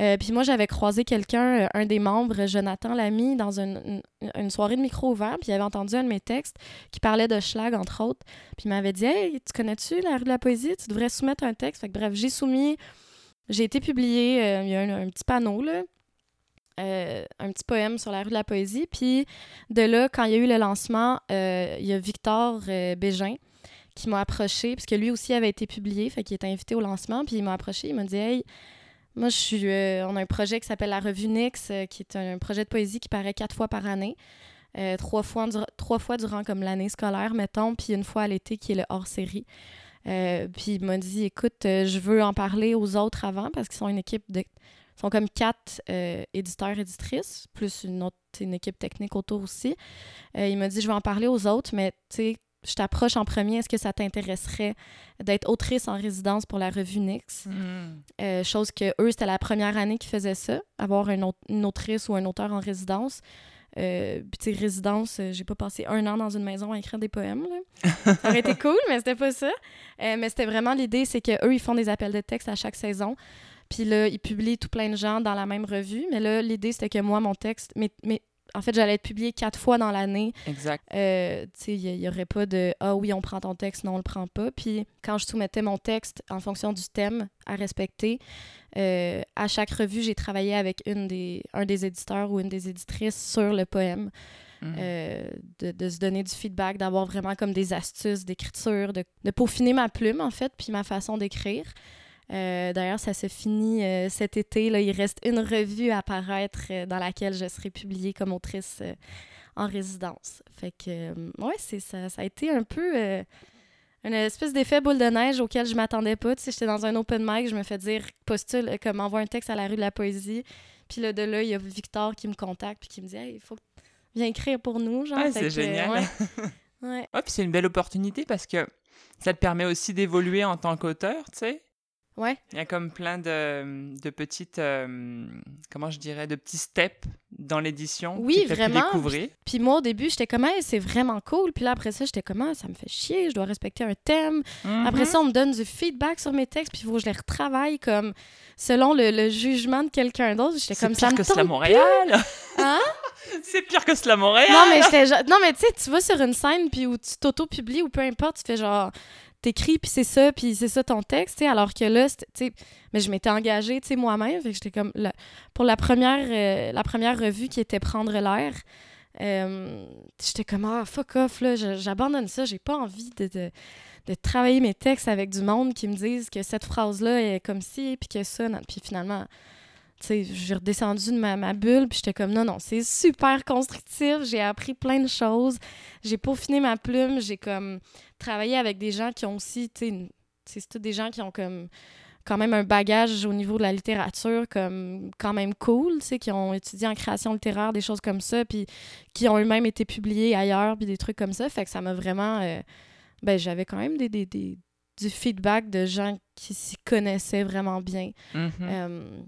Euh, puis moi, j'avais croisé quelqu'un, euh, un des membres, Jonathan Lamy, dans une, soirée de micro ouvert, puis il avait entendu un de mes textes qui parlait de Schlag, entre autres. Puis il m'avait dit Hey, tu connais-tu la rue de la poésie? Tu devrais soumettre un texte. Fait que bref, j'ai soumis. J'ai été publié. euh, il y a un, petit panneau, là. un petit poème sur la rue de la poésie. Puis de là, quand il y a eu le lancement, il y a Victor Bégin qui m'a approché, puisque lui aussi avait été publié, fait qu'il était invité au lancement. Puis il m'a approché, il m'a dit Hey, moi, je suis, euh, on a un projet qui s'appelle la Revue Nix, euh, qui est un projet de poésie qui paraît quatre fois par année. Euh, trois, fois, trois fois durant comme l'année scolaire, mettons, puis une fois à l'été qui est le hors-série. Puis il m'a dit, écoute, je veux en parler aux autres avant parce qu'ils sont une équipe de... Sont comme quatre éditeurs, éditrices, plus une autre une équipe technique autour aussi. Il m'a dit, je vais en parler aux autres, mais tu sais, je t'approche en premier. Est-ce que ça t'intéresserait d'être autrice en résidence pour la revue Nix? Mhm. Euh, chose que eux, c'était la première année qu'ils faisaient ça, avoir un une autrice ou un auteur en résidence. Euh, Puis, résidence, euh, j'ai pas passé un an dans une maison à écrire des poèmes. là. ça aurait été (laughs) cool, mais c'était pas ça. Euh, mais c'était vraiment l'idée, c'est qu'eux, ils font des appels de texte à chaque saison. Puis là, ils publient tout plein de gens dans la même revue. Mais là, l'idée, c'était que moi, mon texte, en fait, j'allais être publié quatre fois dans l'année. Exact. Euh, tu sais, il n'y aurait pas de Ah oui, on prend ton texte, non, on le prend pas. Puis quand je soumettais mon texte en fonction du thème à respecter, euh, à chaque revue, j'ai travaillé avec une des, un des éditeurs ou une des éditrices sur le poème, Mhm. euh, de, de se donner du feedback, d'avoir vraiment comme des astuces d'écriture, de, de peaufiner ma plume, en fait, puis ma façon d'écrire. Euh, D'ailleurs, ça se finit euh, cet été. Là, il reste une revue à paraître euh, dans laquelle je serai publiée comme autrice en résidence. Fait que, ouais, c'est ça, ça a été un peu une espèce d'effet boule de neige auquel je m'attendais pas. Tu sais, j'étais dans un open mic, je me fais dire postule, comme envoie un texte à la rue de la poésie. Puis là, de là, il y a Victor qui me contacte puis qui me dit Hey, il faut que viennes écrire pour nous. Genre, Ah, c'est génial. ouais. (laughs) Ouais. Ouais, puis c'est une belle opportunité parce que ça te permet aussi d'évoluer en tant qu'auteur, tu sais. Ouais. Il y a comme plein de, de petites, euh, comment je dirais, de petits steps dans l'édition Oui, fait vraiment. découvrir. Puis moi, au début, j'étais comme, Hey, c'est vraiment cool. Puis là, après ça, j'étais comme, Ah, ça me fait chier, je dois respecter un thème. Après Mhm. ça, on me donne du feedback sur mes textes, puis il faut que je les retravaille comme selon le, le jugement de quelqu'un d'autre. J'étais c'est comme ça. pire me que cela Montréal. (laughs) Hein? c'est pire que cela Montréal. Non, mais genre- Non, mais tu sais, tu vas sur une scène, puis où tu t'auto-publies, ou peu importe, tu fais genre. T'écris, puis c'est ça, puis c'est ça ton texte, alors que là, mais je m'étais engagée, tu moi-même, j'étais comme, pour la première, euh, la première revue qui était Prendre l'air, euh, j'étais comme, ah, fuck off, là, j'abandonne ça, j'ai pas envie de, de, travailler mes textes avec du monde qui me disent que cette phrase-là est comme ci, puis que ça, puis finalement, j'ai redescendu de ma, ma bulle, puis j'étais comme, non, non, c'est super constructif, j'ai appris plein de choses, j'ai peaufiné ma plume, j'ai comme travaillé avec des gens qui ont aussi, tu sais, c'est des gens qui ont comme quand même un bagage au niveau de la littérature comme quand même cool, tu sais, qui ont étudié en création littéraire, des choses comme ça, puis qui ont eux-mêmes été publiés ailleurs, puis des trucs comme ça, fait que ça m'a vraiment... euh, ben, j'avais quand même des, des, des- du feedback de gens qui s'y connaissaient vraiment bien. Mhm. Euh,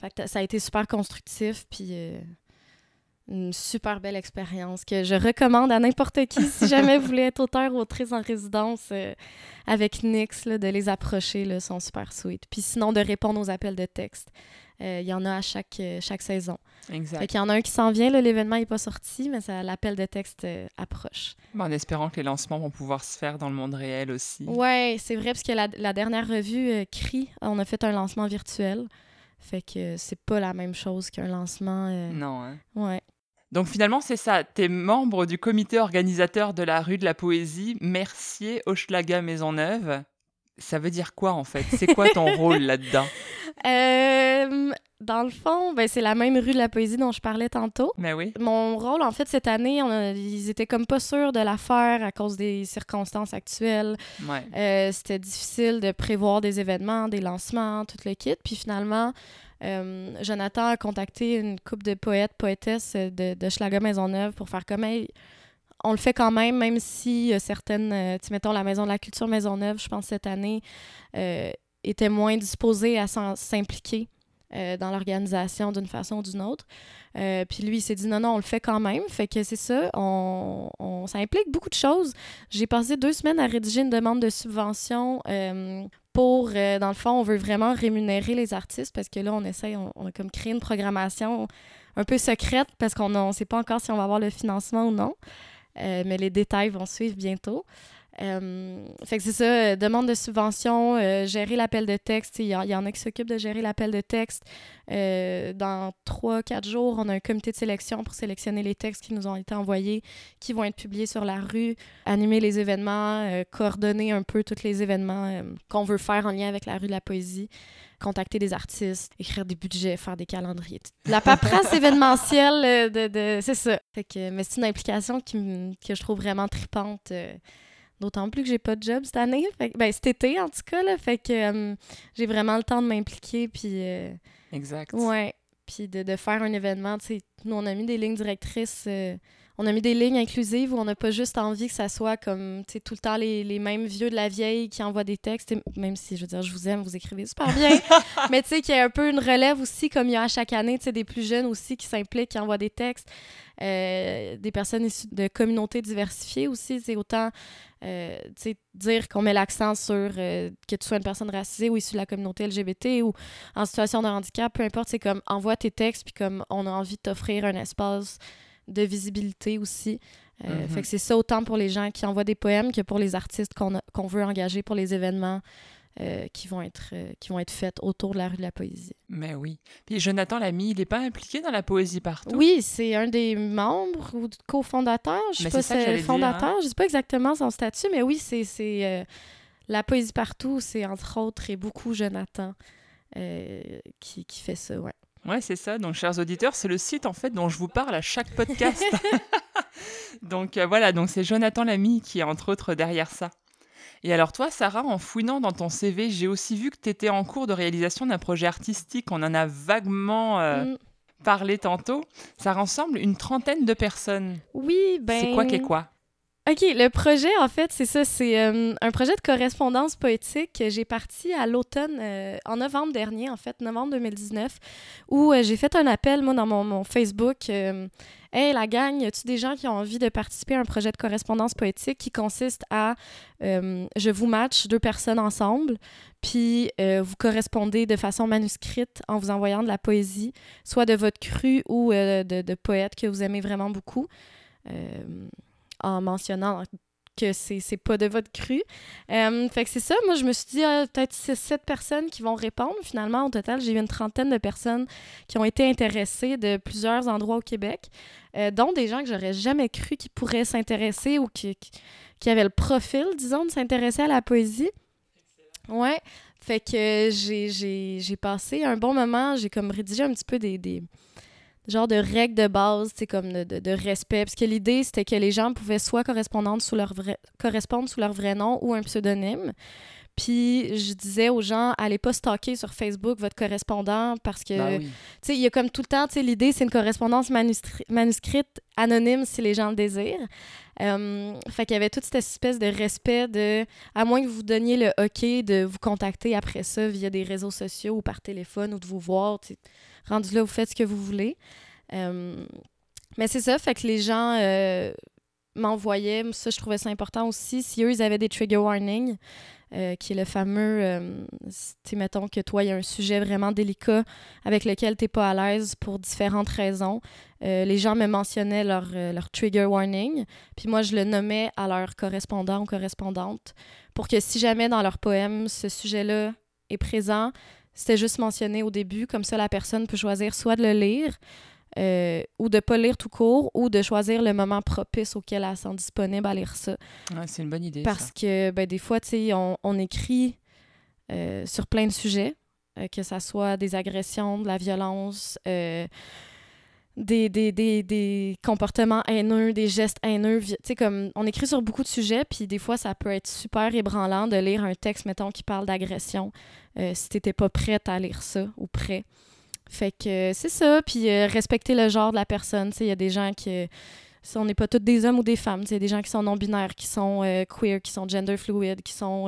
fait que ça a été super constructif, puis euh, une super belle expérience que je recommande à n'importe qui si (laughs) jamais vous voulez être auteur ou autrice en résidence euh, avec Nix, là, de les approcher, là, sont super sweet. Puis sinon, de répondre aux appels de texte. Euh, Il y en a à chaque, chaque saison. Exact. Fait qu'il y en a un qui s'en vient, là, l'événement n'est pas sorti, mais ça- l'appel de texte approche. Bon, en espérant que les lancements vont pouvoir se faire dans le monde réel aussi. Ouais, c'est vrai, parce que la, la dernière revue, CRI, on a fait un lancement virtuel. Fait que c'est pas la même chose qu'un lancement. euh, Non, hein. Ouais. Donc finalement, c'est ça. Tu es membre du comité organisateur de la rue de la poésie Mercier Hochelaga Maisonneuve. Ça veut dire quoi en fait? C'est quoi ton (laughs) rôle là-dedans? Euh, dans le fond, ben, c'est la même rue de la poésie dont je parlais tantôt. Mais oui. Mon rôle, en fait, cette année, on a- ils étaient comme pas sûrs de la faire à cause des circonstances actuelles. Ouais. Euh, C'était difficile de prévoir des événements, des lancements, tout le kit. Puis finalement, euh, Jonathan a contacté une couple de poètes, poétesses de, de Schlager Maisonneuve pour faire comme Hey, on le fait quand même, même si euh, certaines, euh, tu mettons la Maison de la Culture Maisonneuve, je pense cette année, euh, était moins disposée à s'impliquer euh, dans l'organisation d'une façon ou d'une autre. Puis lui, il s'est dit non, non, on le fait quand même. Fait que c'est ça, on, on- ça implique beaucoup de choses. J'ai passé deux semaines à rédiger une demande de subvention pour, dans le fond, on veut vraiment rémunérer les artistes parce que là, on essaye, on, on a comme créé une programmation un peu secrète parce qu'on ne sait pas encore si on va avoir le financement ou non. Euh, mais les détails vont suivre bientôt. Euh, fait que c'est ça, euh, demande de subvention, euh, gérer l'appel de texte. Il y, en- il y en a qui s'occupent de gérer l'appel de texte. Euh, dans trois, quatre jours, on a un comité de sélection pour sélectionner les textes qui nous ont été envoyés, qui vont être publiés sur la rue, animer les événements, coordonner un peu tous les événements qu'on veut faire en lien avec la rue de la poésie, contacter des artistes, écrire des budgets, faire des calendriers. La paperasse (laughs) événementielle, de, de- c'est ça. Fait que, mais c'est une implication qui que je trouve vraiment tripante. D'autant plus que j'ai pas de job cette année. Fait ben, cet été, en tout cas. Là, fait que euh, j'ai vraiment le temps de m'impliquer. Puis, euh, Exact. ouais. Puis de, de faire un événement. Tu sais, nous, on a mis des lignes directrices. euh, on a mis des lignes inclusives où on n'a pas juste envie que ça soit comme tout le temps les, les mêmes vieux de la vieille qui envoient des textes. Même si, je veux dire, je vous aime, vous écrivez super bien. (laughs) mais tu sais, qu'il y a un peu une relève aussi, comme il y a à chaque année, tu sais, des plus jeunes aussi qui s'impliquent, qui envoient des textes. Euh, des personnes issues de communautés diversifiées aussi. C'est autant euh, tu sais, dire qu'on met l'accent sur euh, que tu sois une personne racisée ou issue de la communauté LGBT ou en situation de handicap, peu importe, c'est comme envoie tes textes, puis comme on a envie de t'offrir un espace de visibilité aussi. Euh, Mhm. Fait que c'est ça autant pour les gens qui envoient des poèmes que pour les artistes qu'on veut engager pour les événements euh, qui, vont être, euh, qui vont être faits autour de la rue de la poésie. Mais oui. Puis Jonathan Lamy, il n'est pas impliqué dans la poésie partout? Oui, c'est un des membres ou cofondateurs. Je sais Mais pas si c'est dire, hein. fondateur. Je sais pas exactement son statut, mais oui, c'est c'est, euh, la poésie partout. C'est entre autres et beaucoup Jonathan qui, qui fait ça. Ouais. Ouais, c'est ça. Donc, chers auditeurs, c'est le site en fait dont je vous parle à chaque podcast. (laughs) donc euh, voilà, donc c'est Jonathan Lamy qui est entre autres derrière ça. Et alors toi, Sarah, en fouinant dans ton CV, j'ai aussi vu que tu étais en cours de réalisation d'un projet artistique. On en a vaguement euh, Mm. parlé tantôt. Ça rassemble une trentaine de personnes. Oui, ben. C'est quoi qu'est quoi? OK, le projet, en fait, c'est ça. C'est euh, un projet de correspondance poétique que j'ai parti à l'automne, euh, en novembre dernier, en fait, novembre 2019, où euh, j'ai fait un appel, moi, dans mon, Facebook. hey, la gang, y a-tu des gens qui ont envie de participer à un projet de correspondance poétique qui consiste à je vous match deux personnes ensemble, puis vous correspondez de façon manuscrite en vous envoyant de la poésie, soit de votre cru ou de, de poètes que vous aimez vraiment beaucoup. En mentionnant que c'est pas de votre cru. Euh, fait que c'est ça, moi je me suis dit ah, peut-être c'est sept personnes qui vont répondre. Finalement, au total, j'ai eu une trentaine de personnes qui ont été intéressées de plusieurs endroits au Québec, euh, dont des gens que j'aurais jamais cru qui pourraient s'intéresser ou qui, qui, avaient le profil, disons, de s'intéresser à la poésie. Ouais. Fait que j'ai passé un bon moment, j'ai comme rédigé un petit peu des, des genre de règles de base, c'est comme de, de- de respect. Parce que l'idée, c'était que les gens pouvaient soit correspondre sous leur vrai, correspondre sous leur vrai nom ou un pseudonyme. Puis je disais aux gens, allez pas stalker sur Facebook votre correspondant parce que, tu oui. sais, il y a comme tout le temps, tu sais, l'idée, c'est une correspondance manuscri- manuscrite anonyme si les gens le désirent. Euh, fait qu'il y avait toute cette espèce de respect de, à moins que vous donniez le OK de vous contacter après ça via des réseaux sociaux ou par téléphone ou de vous voir, tu sais, rendu là, vous faites ce que vous voulez. Euh, mais c'est ça, fait que les gens euh, m'envoyaient, ça, je trouvais ça important aussi, si eux, ils avaient des trigger warnings, euh, qui est le fameux, euh, tu sais, mettons que toi, il y a un sujet vraiment délicat avec lequel tu n'es pas à l'aise pour différentes raisons. Euh, les gens me mentionnaient leur, euh, leur trigger warning, puis moi, je le nommais à leur correspondant ou correspondante pour que si jamais dans leur poème, ce sujet-là est présent, c'était juste mentionné au début, comme ça, la personne peut choisir soit de le lire, euh, ou de pas lire tout court, ou de choisir le moment propice auquel elle se sent disponible à lire ça. Ouais, c'est une bonne idée. Parce ça. que ben, des fois, tu sais, on, on écrit euh, sur plein de sujets. euh, que ça soit des agressions, de la violence, des, comportements haineux, des gestes haineux. Tu sais, comme on écrit sur beaucoup de sujets, puis des fois, ça peut être super ébranlant de lire un texte, mettons, qui parle d'agression, euh, si t'étais pas prête à lire ça ou prêt. Fait que c'est ça, puis respecter le genre de la personne. Tu il y a des gens qui on n'est pas tous des hommes ou des femmes. Il y a des gens qui sont non-binaires, qui sont queer, qui sont gender fluid, qui sont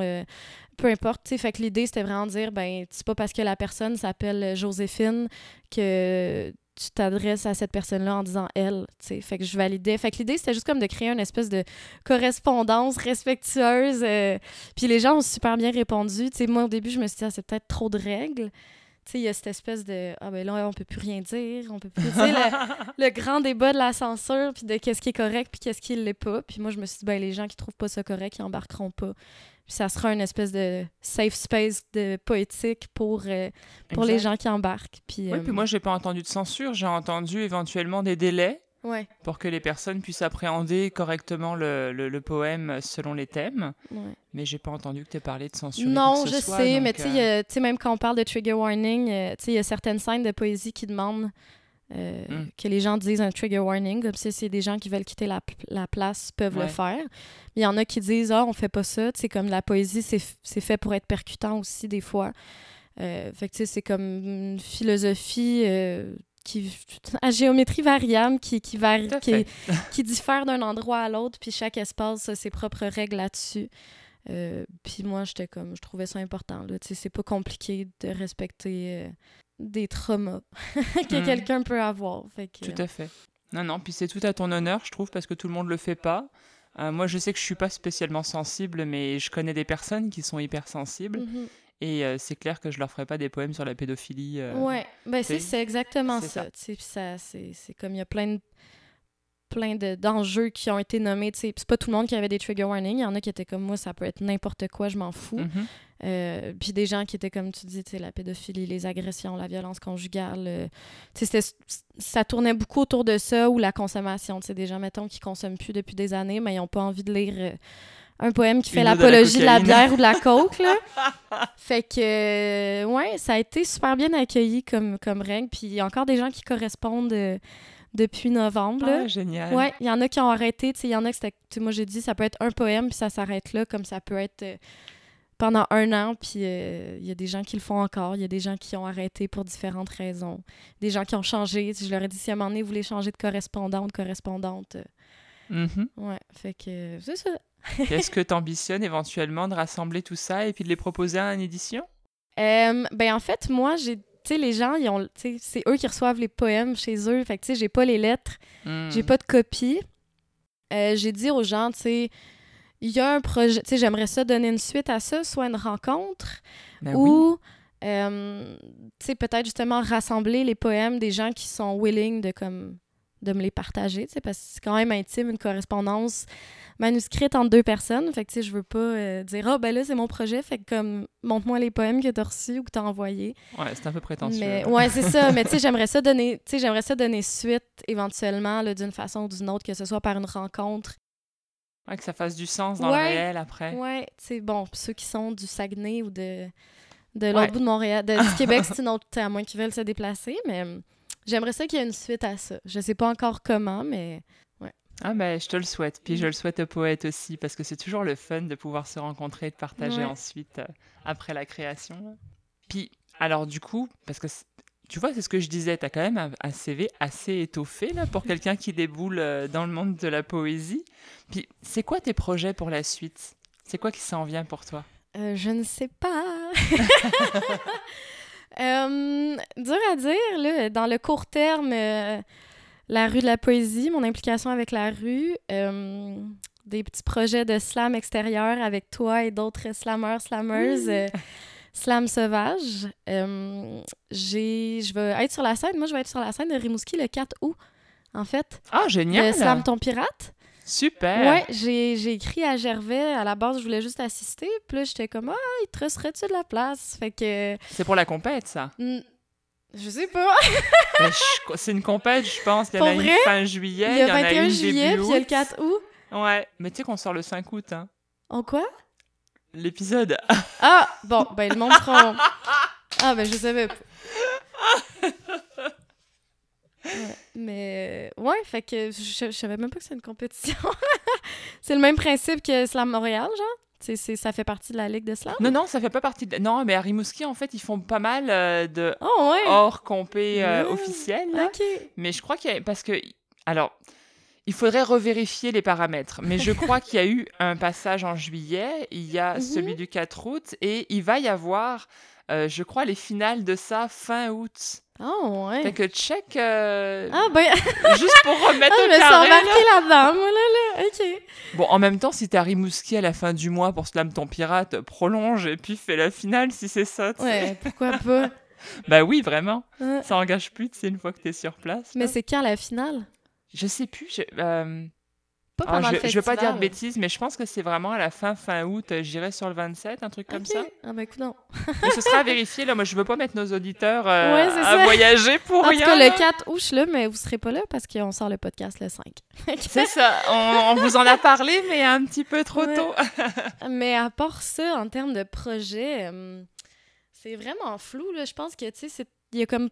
peu importe, Fait que l'idée, c'était vraiment de dire, ben, c'est pas parce que la personne s'appelle Joséphine que tu t'adresses à cette personne-là en disant elle, tu sais. Fait que je validais. Fait que l'idée, c'était juste comme de créer une espèce de correspondance respectueuse. Euh, puis les gens ont super bien répondu. Tu sais, moi, au début, je me suis dit, ah, c'est peut-être trop de règles. Tu sais, il y a cette espèce de ah ben là on peut plus rien dire, on peut plus dire le, (laughs) le, grand débat de la censure puis de qu'est-ce qui est correct puis qu'est-ce qui l'est pas. Puis moi je me suis dit ben les gens qui trouvent pas ça correct, ils embarqueront pas ça sera une espèce de safe space de poétique pour, euh, pour les gens qui embarquent. Puis, oui, puis euh, moi, j'ai pas entendu de censure. J'ai entendu éventuellement des délais ouais. pour que les personnes puissent appréhender correctement le, le, poème selon les thèmes. Ouais. Mais j'ai pas entendu que tu aies parlé de censure. Non, je sais, mais euh, tu sais, même quand on parle de trigger warning, il y a certaines scènes de poésie qui demandent euh, hmm. que les gens disent un trigger warning, comme si c'est des gens qui veulent quitter la, la place peuvent le faire. Il y en a qui disent Ah, on fait pas ça. C'est comme la poésie, c'est fait pour être percutant aussi, des fois. Euh, fait que c'est comme une philosophie euh, qui, à géométrie variable qui, qui, varie, qui, qui, diffère d'un endroit à l'autre, puis chaque espace a ses propres règles là-dessus. puis moi, j'étais comme, je trouvais ça important. C'est pas compliqué de respecter des traumas (laughs) que hmm. quelqu'un peut avoir. Tout à fait. Non, non, puis c'est tout à ton honneur, je trouve, parce que tout le monde le fait pas. Euh, moi, je sais que je suis pas spécialement sensible, mais je connais des personnes qui sont hyper sensibles. Mhm. Et euh, c'est clair que je leur ferai pas des poèmes sur la pédophilie. Euh, ouais, ben c'est exactement ça. ça. c'est comme il y a plein de plein d'enjeux qui ont été nommés. C'est pas tout le monde qui avait des trigger warnings. Il y en a qui étaient comme moi, ça peut être n'importe quoi, je m'en fous. Mm-hmm. Euh, puis des gens qui étaient comme tu dis, la pédophilie, les agressions, la violence conjugale. Euh, ça tournait beaucoup autour de ça ou la consommation. Des gens, mettons, qui consomment plus depuis des années, mais ils n'ont pas envie de lire. Euh, un poème qui fait l'apologie de, la bière ou de la coke, là. (laughs) fait que, ouais, ça a été super bien accueilli comme, comme règle. Puis il y a encore des gens qui correspondent depuis novembre. Ah, génial. Ouais, il y en a qui ont arrêté. Il y en a qui c'était. Moi, j'ai dit, ça peut être un poème, puis ça s'arrête là, comme ça peut être euh, pendant un an, puis euh, il y a des gens qui le font encore. Il y a des gens qui ont arrêté pour différentes raisons. Des gens qui ont changé. Je leur ai dit, si à un moment donné, vous voulez changer de correspondant ou de correspondante. Euh, mm-hmm. Ouais, fait que c'est ça. (laughs) Est-ce que tu ambitionnes éventuellement de rassembler tout ça et puis de les proposer à une édition? ben en fait, moi, j'ai tu sais, les gens, ils ont, c'est eux qui reçoivent les poèmes chez eux. Fait que, tu sais, j'ai pas les lettres, hmm. j'ai pas de copie. Euh, j'ai dit aux gens, tu sais, il y a un projet, tu sais, j'aimerais ça donner une suite à ça, soit une rencontre ben ou, euh, tu sais, peut-être justement rassembler les poèmes des gens qui sont willing de, comme, de me les partager, tu sais, parce que c'est quand même intime, une correspondance manuscrite entre deux personnes. Fait que, tu sais, je veux pas euh, dire, ah, oh, ben là, c'est mon projet, fait que, comme, montre-moi les poèmes que t'as reçus ou que t'as envoyés. Ouais, c'est un peu prétentieux. Mais, ouais, c'est ça. (laughs) Mais, tu sais, j'aimerais ça donner, tu sais, j'aimerais ça donner suite, éventuellement, d'une façon ou d'une autre, que ce soit par une rencontre. Ouais, que ça fasse du sens dans le réel après. Ouais, tu sais, bon, ceux qui sont du Saguenay ou de, de l'autre bout de Montréal, de, du (laughs) Québec, c'est une autre, à moins qu'ils veulent se déplacer, mais J'aimerais ça qu'il y ait une suite à ça. Je sais pas encore comment, mais ouais. Ah ben, je te le souhaite. Puis je le souhaite au poète aussi, parce que c'est toujours le fun de pouvoir se rencontrer et de partager ensuite euh, après la création. Puis, alors du coup, parce que tu vois, c'est ce que je disais, tu as quand même un, CV assez étoffé là, pour quelqu'un qui déboule euh, dans le monde de la poésie. Puis, c'est quoi tes projets pour la suite? C'est quoi qui s'en vient pour toi? Euh, Je ne sais pas. (laughs) Euh, dur à dire, là, dans le court terme, euh, la rue de la poésie, mon implication avec la rue, euh, des petits projets de slam extérieur avec toi et d'autres slammeurs, slammers, slam sauvage. je vais être sur la scène, moi je vais être sur la scène de Rimouski le 4 août, en fait. Ah, génial! Slam ton pirate. Super! Ouais, j'ai écrit à Gervais. À la base, je voulais juste assister. Puis là, j'étais comme, ah, il te resterait-tu de la place? Fait que. C'est pour la compète, ça? Je sais pas. (laughs) Ben, c'est une compète, je pense. Il y en a une fin juillet. Il y a 21 juillet, puis il y a le 4 août. Ouais, mais tu sais qu'on sort le 5 août, hein. En quoi? L'épisode. ah, bon, ben, le monde (laughs) Ah, ben je savais pas. (laughs) Ouais, mais euh, ouais, fait que je, je savais même pas que c'est une compétition. (laughs) c'est le même principe que Slam Montréal, genre? C'est, c'est- ça fait partie de la Ligue de Slam? Non, non, ça fait pas partie de... Non, mais à Rimouski, en fait, ils font pas mal euh, de Oh, ouais. hors compé euh, officiel. là. Ok. Mais je crois qu'il y a... Parce que... Alors, il faudrait revérifier les paramètres. Mais je crois qu'il y a eu un passage en juillet, il y a (laughs) Mhm. celui du 4 août, et il va y avoir, euh, je crois, les finales de ça fin août. Oh, ouais. Fait que check, euh, Ah, ben, (laughs) juste pour remettre ah, au je me suis carré. là-dedans, moi, là, là. Ok. Bon, en même temps, si t'es à Rimouski à la fin du mois pour Slam ton pirate, prolonge et puis fais la finale si c'est ça. tu sais. Ouais, pourquoi pas. (laughs) Bah oui, vraiment. Ça engage plus, tu sais, une fois que t'es sur place. Mais c'est quand la finale? Je sais plus. je- euh, Pas je, le vais- je veux pas dire de festival. bêtises, mais je pense que c'est vraiment à la fin, fin août. euh, J'irai sur le 27, un truc comme ça. Ah, ben, écoute, non. Mais ce sera à vérifier. Là, moi, je veux pas mettre nos auditeurs euh, Ouais, à ça. voyager pour En tout rien. cas, le 4 août, je là, mais vous serez pas là parce qu'on sort le podcast le 5. C'est ça. On, on vous en a parlé, mais un petit peu trop Ouais. tôt. (laughs) Mais à part ça, en termes de projet, euh, c'est vraiment flou. Là. Je pense que, tu sais, il y a comme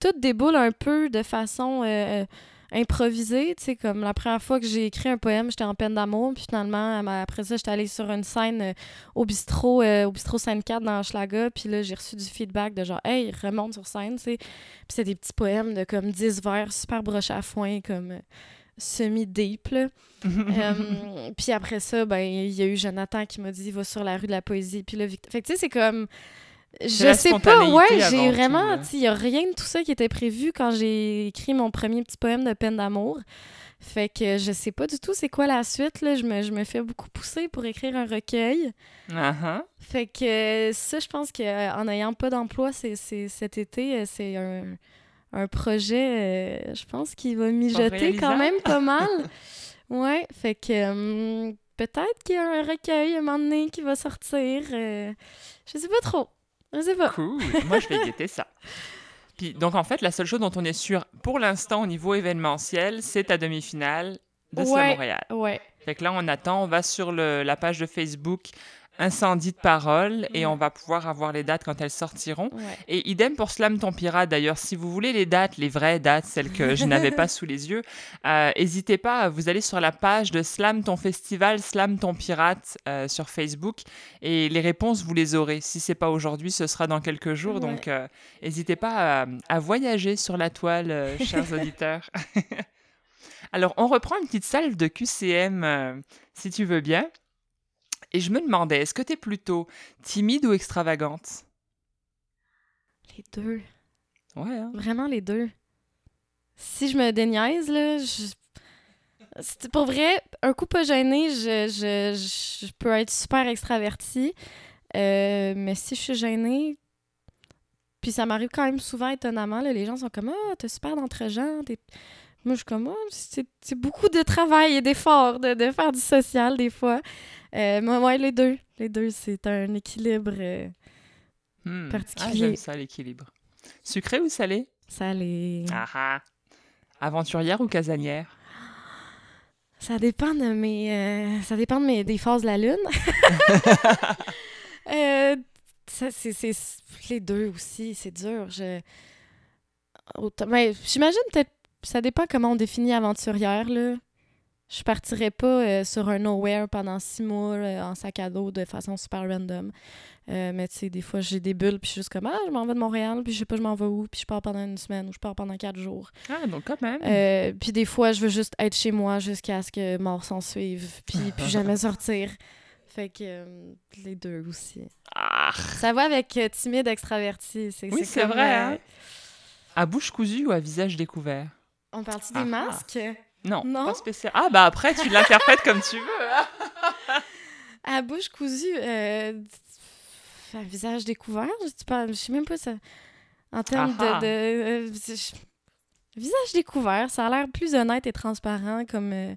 tout déboule un peu de façon euh, improvisée. Tu sais, comme la première fois que j'ai écrit un poème, j'étais en peine d'amour. Puis finalement, après ça, j'étais allée sur une scène euh, au bistrot, euh, au bistrot Sainte-Cat dans Schlaga. Puis là, j'ai reçu du feedback de genre, hey, remonte sur scène, tu sais. Puis c'est des petits poèmes de comme 10 vers, super brochés à foin, comme euh, semi-deep, là. (laughs) Euh, puis après ça, ben il y a eu Jonathan qui m'a dit va sur la rue de la poésie. Puis là, Victor... Fait que tu sais, c'est comme. Je sais pas, ouais, j'ai vraiment. il y a rien de tout ça qui était prévu quand j'ai écrit mon premier petit poème de peine d'amour. Fait que je sais pas du tout c'est quoi la suite, là. Je me, je me fais beaucoup pousser pour écrire un recueil. Ah, ah. Fait que euh, ça, je pense qu'en n'ayant pas d'emploi c'est, cet été, euh, c'est un, un projet, euh, je pense, qui va mijoter quand même pas mal. (laughs) ouais, fait que euh, peut-être qu'il y a un recueil à un moment donné qui va sortir. euh, je sais pas trop. Je sais pas. Cool. Moi, je vais (laughs) guetter ça. Puis, donc, en fait, la seule chose dont on est sûr pour l'instant au niveau événementiel, c'est ta demi-finale de Ouais. Montréal. Ouais. Fait que là, on attend, on va sur le- la page de Facebook Incendie de parole et on va pouvoir avoir les dates quand elles sortiront. Ouais. Et idem pour Slam ton pirate d'ailleurs, si vous voulez les dates, les vraies dates, celles que je n'avais pas (laughs) sous les yeux, euh, n'hésitez pas, vous allez sur la page de Slam ton festival, Slam ton pirate euh, sur Facebook et les réponses vous les aurez. Si c'est pas aujourd'hui, ce sera dans quelques jours, Ouais. donc euh, n'hésitez pas à, à voyager sur la toile, euh, (laughs) chers auditeurs. (laughs) Alors on reprend une petite salve de QCM si tu veux bien. Et je me demandais, est-ce que tu es plutôt timide ou extravagante? Les deux. Ouais, hein? Vraiment les deux. Si je me déniaise, là, je... c'est- pour vrai, un coup pas gêné, je, je, je peux être super extravertie. Euh, mais si je suis gênée, puis ça m'arrive quand même souvent étonnamment, là, les gens sont comme Ah, t'es super d'entre-gens. t'es- Moi, je suis comme Ah, c'est beaucoup de travail et d'effort de, de faire du social des fois. Euh, mais ouais, les deux. Les deux, c'est un équilibre. euh, Hmm. Ah, Particulier. j'aime ça, l'équilibre. Sucré ou salé? Les. Ah ah. Aventurière ou casanière? Ça dépend de mes. euh, ça dépend de mes, des phases de la lune. (laughs) Ça, c'est, les deux aussi, c'est dur. Je... Mais j'imagine peut-être. Ça dépend comment on définit aventurière, là. Je partirais pas euh, sur un nowhere pendant six mois euh, en sac à dos de façon super random. Euh, mais tu sais, des fois, j'ai des bulles, puis je suis juste comme, ah, je m'en vais de Montréal, puis je sais pas, je m'en vais où, puis je pars pendant une semaine ou je pars pendant quatre jours. Ah, donc quand même. Puis des fois, je veux juste être chez moi jusqu'à ce que mort s'en suive, puis (laughs) puis jamais sortir. Fait que euh, les deux aussi. Ah. Ça va avec euh, timide extraverti. C'est, Oui, c'est vrai, euh, hein? À bouche cousue ou à visage découvert? On parle-tu Ah, des ah. masques? Non, Non? pas spécial. Ah, bah après, tu l'interprètes comme tu veux. (laughs) À bouche cousue, euh, visage découvert, je, je sais même pas ça. En termes Ah ah. de... de euh, je- visage découvert, ça a l'air plus honnête et transparent comme... euh,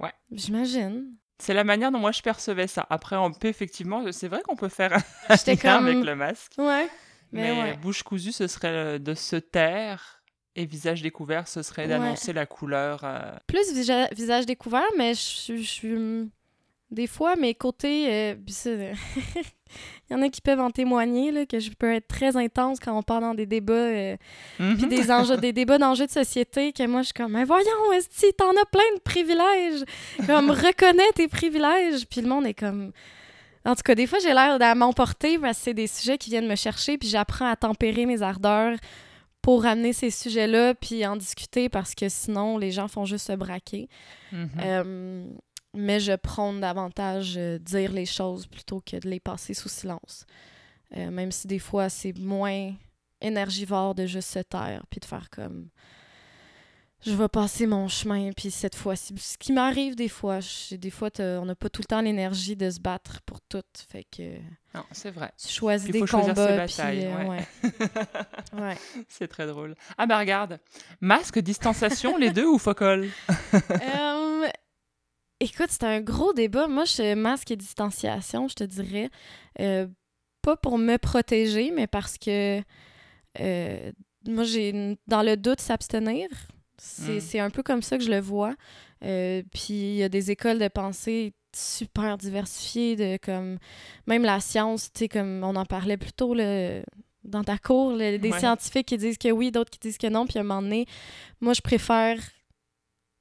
Ouais. J'imagine. C'est la manière dont moi je percevais ça. Après, on peut effectivement, c'est vrai qu'on peut faire (laughs) un lien comme... avec le masque. Ouais. Mais, Mais ouais. bouche cousue, ce serait de se taire. Et visage découvert, ce serait Ouais. d'annoncer la couleur. euh, plus visa- visage découvert, mais je suis- hum, Des fois, mes côtés. euh, Il (laughs) y en a qui peuvent en témoigner, là, que je peux être très intense quand on parle dans des débats, euh, puis Mhm. des enjeux, des débats d'enjeux de société, que moi, je suis comme, mais voyons, est t'en as plein de privilèges, comme, (laughs) reconnais tes privilèges, puis le monde est comme... En tout cas, des fois, j'ai l'air à m'emporter parce que c'est des sujets qui viennent me chercher, puis j'apprends à tempérer mes ardeurs pour amener ces sujets-là, puis en discuter, parce que sinon, les gens font juste se braquer. Mhm. Euh, mais je prône davantage euh, dire les choses plutôt que de les passer sous silence. Euh, même si des fois, c'est moins énergivore de juste se taire puis de faire comme je vais passer mon chemin puis cette fois-ci ce qui m'arrive des fois je- des fois on n'a pas tout le temps l'énergie de se battre pour tout fait que Non, c'est vrai. tu choisis des faut choisir ses combats puis batailles, euh, ouais. ouais. (laughs) Ouais. C'est très drôle. Ah bah regarde, masque, distanciation, les deux ou focal? (laughs) Euh, écoute, c'est un gros débat. Moi, je masque et distanciation, je te dirais. Euh, pas pour me protéger, mais parce que euh, moi, j'ai dans le doute s'abstenir. C'est Mm. c'est un peu comme ça que je le vois. Euh, puis il y a des écoles de pensée super diversifiées, de comme même la science, tu sais, comme on en parlait plus tôt là, dans ta cour, là, des Ouais. scientifiques qui disent que oui, d'autres qui disent que non. Puis à un moment donné, moi, je préfère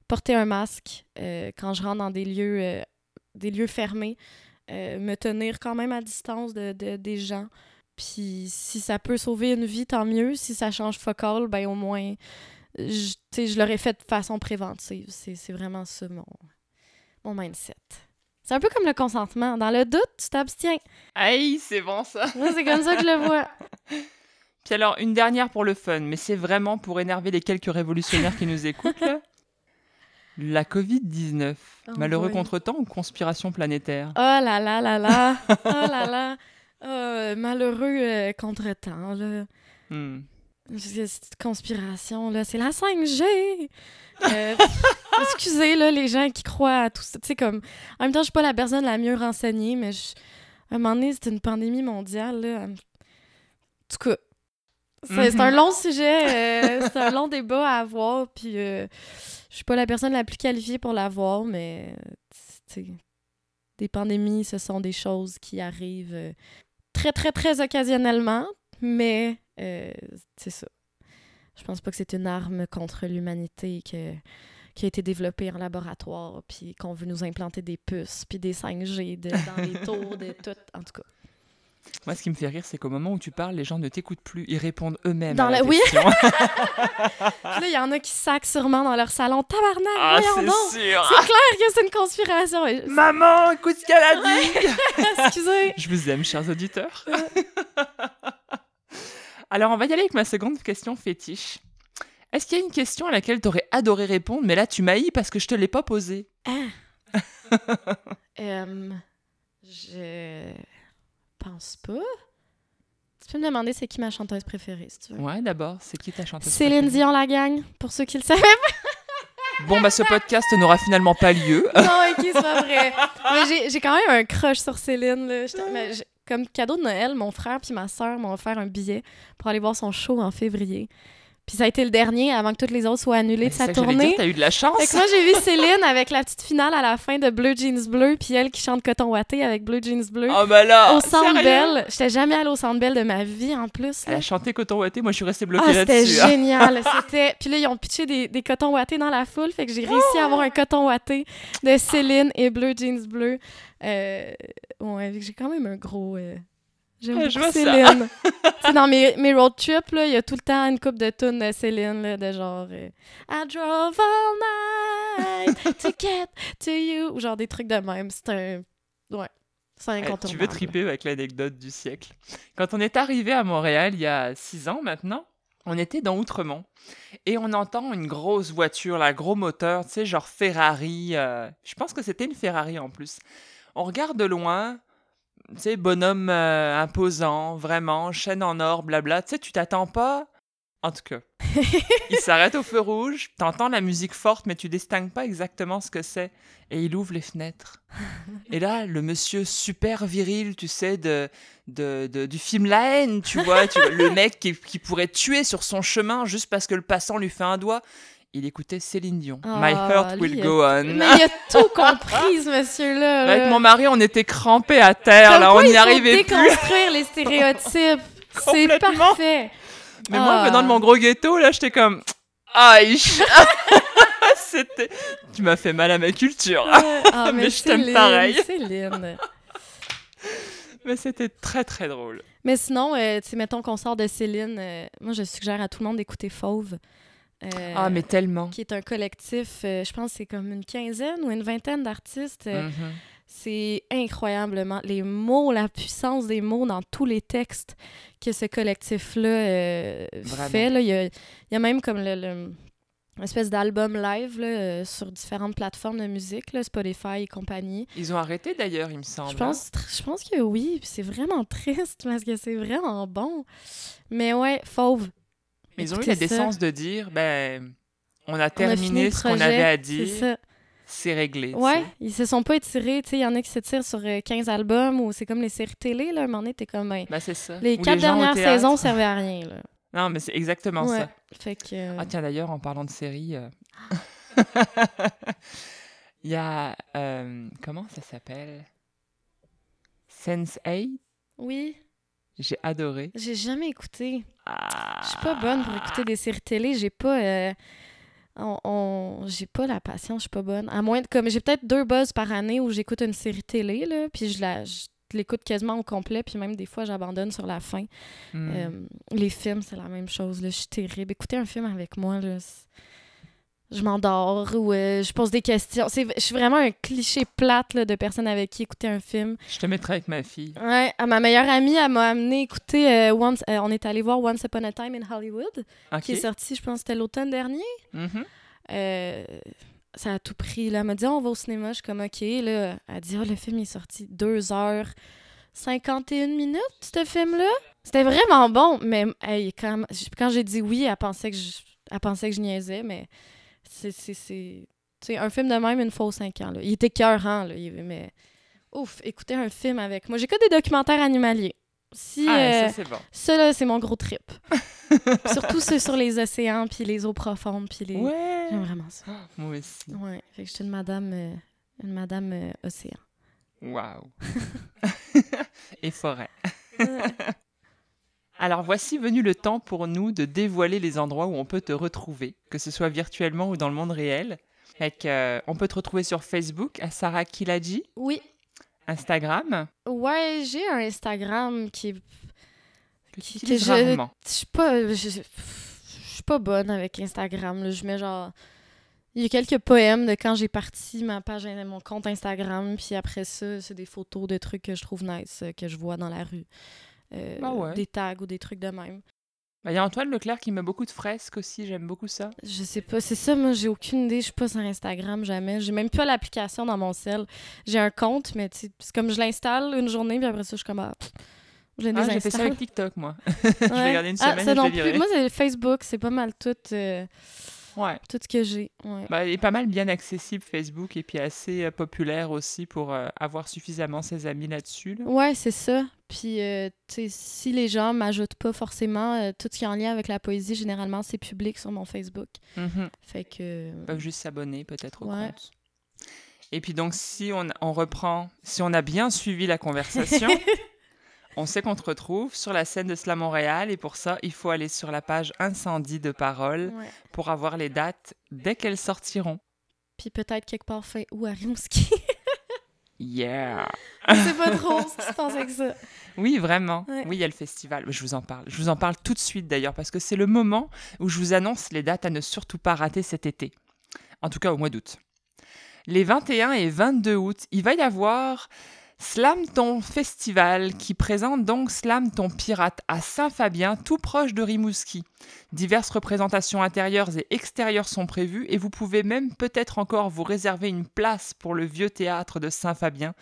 porter un masque euh, quand je rentre dans des lieux, euh, des lieux fermés, me tenir quand même à distance de, de- des gens. Puis si ça peut sauver une vie, tant mieux. Si ça change focal, ben au moins, je, je l'aurais fait de façon préventive. C'est vraiment ça mon, mon mindset. C'est un peu comme le consentement. Dans le doute, tu t'abstiens. Aïe, c'est bon ça Moi, c'est comme ça que je le vois. (laughs) Puis alors, une dernière pour le fun, mais c'est vraiment pour énerver les quelques révolutionnaires qui nous écoutent, là. (laughs) La Covid-19, Oh malheureux boy. contretemps ou conspiration planétaire? Oh là là là là. (laughs) Oh là là. Oh, malheureux euh, contretemps, là. Hmm. Cette conspiration, là, c'est la 5G! Euh, (laughs) excusez, là, les gens qui croient à tout ça. Tu sais, comme... En même temps, je suis pas la personne la mieux renseignée, mais je- à un moment donné, c'est une pandémie mondiale, là. En tout cas, c'est c'est un long sujet, euh, c'est un long débat à avoir, puis euh, je suis pas la personne la plus qualifiée pour l'avoir, mais, tu sais, des pandémies, ce sont des choses qui arrivent euh, très, très, très occasionnellement, mais euh, c'est ça. Je pense pas que c'est une arme contre l'humanité que- qui a été développée en laboratoire, puis qu'on veut nous implanter des puces, puis des 5G de- dans les (laughs) tours, de tout. En tout cas. Moi, ce qui me fait rire, c'est qu'au moment où tu parles, les gens ne t'écoutent plus, ils répondent eux-mêmes. Dans à la oui. (laughs) (laughs) là, il y en a qui sacent sûrement dans leur salon. Tabarnak, ah, c'est sûr C'est clair que c'est une conspiration. Et- Maman, écoute ce qu'elle a dit Excusez. Je vous aime, chers auditeurs. Alors, on va y aller avec ma seconde question fétiche. Est-ce qu'il y a une question à laquelle tu aurais adoré répondre, mais là tu m'haïs parce que je te l'ai pas posée? (laughs) Euh, je pense pas. Tu peux me demander c'est qui ma chanteuse préférée, si tu veux. Ouais, d'abord, c'est qui ta chanteuse Céline préférée? Dion, la gang, pour ceux qui le savaient Bon, bah ce podcast n'aura finalement pas lieu. (laughs) Non, ok, c'est pas vrai. J'ai- quand même un crush sur Céline. là. J'étais- mais comme cadeau de Noël, mon frère puis ma soeur m'ont offert un billet pour aller voir son show en février. Puis ça a été le dernier avant que toutes les autres soient annulées de C'est sa ça tournée. T'as eu de la chance. Fait que moi, j'ai vu Céline avec la petite finale à la fin de Bleu Jeans Bleu, puis elle qui chante Coton Watté avec Bleu Jeans Bleu. Oh bah là, au Centre Bell. J'étais jamais allée au Centre Bell de ma vie, en plus. Elle a chanté Coton Watté, moi je suis restée bloquée Ah, c'était là-dessus. hein. génial. (laughs) C'était... Puis là, ils ont pitché des, des cotons wattés dans la foule, fait que j'ai réussi à avoir un coton watté de Céline et Bleu Jeans Bleu. Euh... Ouais, j'ai quand même un gros... euh, J'aime je beaucoup. Céline. (laughs) Dans mes, mes road trips, il y a tout le temps une coupe de tunes de Céline, là, de genre euh, I drove all night (laughs) to get to you, ou genre des trucs de même. C'est un... Ouais, c'est un incontournable. tu veux triper avec l'anecdote du siècle? Quand on est arrivé à Montréal il y a six ans maintenant, on était dans Outremont et on entend une grosse voiture, la gros moteur, tu sais, genre Ferrari. euh, je pense que c'était une Ferrari en plus. On regarde de loin, tu sais, bonhomme euh, imposant, vraiment, chaîne en or, blabla. Tu sais, tu t'attends pas. En tout cas, (laughs) il s'arrête au feu rouge, t'entends la musique forte, mais tu distingues pas exactement ce que c'est. Et il ouvre les fenêtres. Et là, le monsieur super viril, tu sais, de, de, de- du film La haine, tu vois, tu vois, le mec qui, qui pourrait tuer sur son chemin juste parce que le passant lui fait un doigt, il écoutait Céline Dion. Ah, My heart will a- go on. Mais il a tout compris, ce monsieur-là. (laughs) Avec mon mari, on était crampés à terre, Comme là, quoi, on n'y arrivait plus. déconstruire les stéréotypes. (laughs) C'est Complètement. parfait. Mais moi, Ah. venant de mon gros ghetto, là, j'étais comme. Aïe! (laughs) C'était. Tu m'as fait mal à ma culture. Ah, Mais je t'aime pareil. Céline. Mais c'était très très drôle. Mais sinon, euh, tu sais, mettons qu'on sort de Céline, euh, moi, je suggère à tout le monde d'écouter Fauve. Euh, Ah, mais tellement. Qui est un collectif, euh, je pense que c'est comme une quinzaine ou une vingtaine d'artistes. euh, Mhm. C'est incroyablement les mots, la puissance des mots dans tous les textes que ce collectif-là fait. Là. Il, y a, il y a même comme le, le- une espèce d'album live là, sur différentes plateformes de musique, là, Spotify et compagnie. Ils ont arrêté d'ailleurs, il me semble. Je pense, tr- je pense que oui, c'est vraiment (laughs) triste parce que c'est vraiment bon. Mais ouais, Fauve. Mais ils ont eu la décence de dire ben, on a On a fini terminé ce qu'on avait à dire, c'est réglé. Ouais, sais. ils se sont pas étirés. Tu sais, il y en a qui s'étirent sur euh, 15 albums ou c'est comme les séries télé. Là, un moment donné, t'es comme. ben, Ben, c'est ça. les Ou quatre dernières saisons servaient à rien. Là. (laughs) Non, mais c'est exactement Ouais. ça. Fait que. euh, Ah, tiens, d'ailleurs, en parlant de séries, euh, (laughs) il y a. euh, comment ça s'appelle? Sense8 Oui, J'ai adoré. j'ai jamais écouté. Ah. Je suis pas bonne pour écouter des séries télé. J'ai pas. euh, on, on- j'ai pas la patience, je suis pas bonne. À moins de comme j'ai peut-être deux buzz par année où j'écoute une série télé là, puis je la je l'écoute quasiment au complet, puis même des fois j'abandonne sur la fin. Hmm. Euh, les films, c'est la même chose là, je suis terrible. Écoutez un film avec moi là, c'est- je m'endors ou euh, je pose des questions. C'est je suis vraiment un cliché plate là, de personne avec qui écouter un film. Je te mettrai avec ma fille. Ouais, à ma meilleure amie, elle m'a amené écouter euh, Once euh, on est allé voir Once Upon a Time in Hollywood qui est sorti, je pense, c'était l'automne dernier. Mhm. Euh, ça a tout pris. Là. Elle m'a dit, on va au cinéma. Je suis comme, OK. Là. Elle a dit, oh, le film est sorti 2 heures 51 minutes, ce film-là. C'était vraiment bon, mais quand, quand j'ai dit oui, elle pensait que je, elle pensait que je niaisais, mais c'est. c'est, c'est tu sais, un film de même, une fois aux 5 ans. Là. Il était cœurant, là. Il- mais ouf, écouter un film avec moi. J'écoute des documentaires animaliers. Si, Ah, euh, ça, c'est bon. ça, là, c'est mon gros trip. (laughs) Surtout ceux sur les océans, puis les eaux profondes, puis les... Ouais. J'aime vraiment ça. Moi aussi. Ouais, fait que je suis une madame, euh, une madame euh, océan. Waouh. (laughs) (laughs) Et forêt. Alors voici venu le temps pour nous de dévoiler les endroits où on peut te retrouver, que ce soit virtuellement ou dans le monde réel. Que, euh, on peut te retrouver sur Facebook à Sarah Kiladji, Oui. Instagram, Ouais, j'ai un Instagram qui que Qui- que je- rarement. Je suis pas... Je, je suis pas bonne avec Instagram. là. Je mets genre... Il y a quelques poèmes de quand j'ai parti ma page, mon compte Instagram, puis après ça, c'est des photos de trucs que je trouve nice, euh, que je vois dans la rue. Euh, Ah ouais. Des tags ou des trucs de même. Bah, Il y a Antoine Leclerc qui met beaucoup de fresques aussi, j'aime beaucoup ça. Je sais pas, c'est ça, moi j'ai aucune idée, je suis pas sur Instagram jamais. J'ai même pas l'application dans mon cell. J'ai un compte, mais c'est comme je l'installe une journée, puis après ça, je suis comme ah, pff, je le Ah, j'ai fait ça avec TikTok, moi. (laughs) je l'ai Ouais. regardé une Ah, semaine ça je non plus. viré. Moi, c'est Facebook, c'est pas mal tout, euh, Ouais. tout ce que j'ai. Ouais. Bah, il est pas mal bien accessible Facebook et puis assez euh, populaire aussi pour euh, avoir suffisamment ses amis là-dessus. là. Ouais, c'est ça. Puis, euh, tu sais, si les gens m'ajoutent pas forcément, euh, tout ce qui est en lien avec la poésie, généralement, c'est public sur mon Facebook. Mhm. Fait que. Ils peuvent juste s'abonner peut-être au Ouais. compte. Et puis donc si on, on reprend, si on a bien suivi la conversation, (laughs) on sait qu'on te retrouve sur la scène de Slam Montréal et pour ça il faut aller sur la page Incendie de parole Ouais. pour avoir les dates dès qu'elles sortiront. Puis peut-être quelque part fin ou à Rimouski. (laughs) Yeah! c'est pas trop ce qui se passe avec ça. (laughs) Oui, vraiment. Ouais. Oui, il y a le festival. Je vous en parle. Je vous en parle tout de suite d'ailleurs parce que c'est le moment où je vous annonce les dates à ne surtout pas rater cet été. En tout cas au mois d'août. Les 21 et 22 août, il va y avoir Slam Ton Festival qui présente donc Slam Ton Pirate à Saint-Fabien, tout proche de Rimouski. Diverses représentations intérieures et extérieures sont prévues et vous pouvez même peut-être encore vous réserver une place pour le vieux théâtre de Saint-Fabien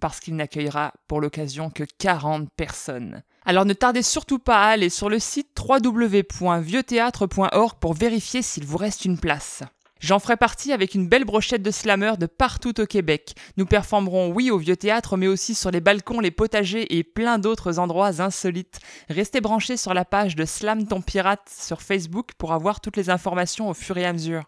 parce qu'il n'accueillera pour l'occasion que 40 personnes. Alors ne tardez surtout pas à aller sur le site www.vieuxthéâtre.org pour vérifier s'il vous reste une place. J'en ferai partie avec une belle brochette de slameurs de partout au Québec. Nous performerons oui au vieux théâtre mais aussi sur les balcons, les potagers et plein d'autres endroits insolites. Restez branchés sur la page de Slam ton pirate sur Facebook pour avoir toutes les informations au fur et à mesure.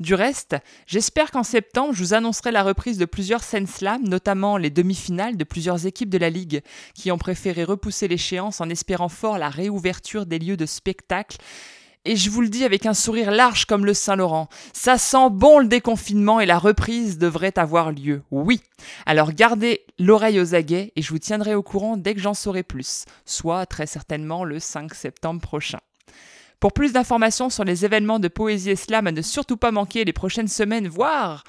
Du reste, j'espère qu'en septembre, je vous annoncerai la reprise de plusieurs scènes slam, notamment les demi-finales de plusieurs équipes de la Ligue qui ont préféré repousser l'échéance en espérant fort la réouverture des lieux de spectacle. Et je vous le dis avec un sourire large comme le Saint-Laurent, ça sent bon le déconfinement et la reprise devrait avoir lieu. Oui. Alors gardez l'oreille aux aguets et je vous tiendrai au courant dès que j'en saurai plus, soit très certainement le 5 septembre prochain. Pour plus d'informations sur les événements de Poésie Slam à ne surtout pas manquer les prochaines semaines, voire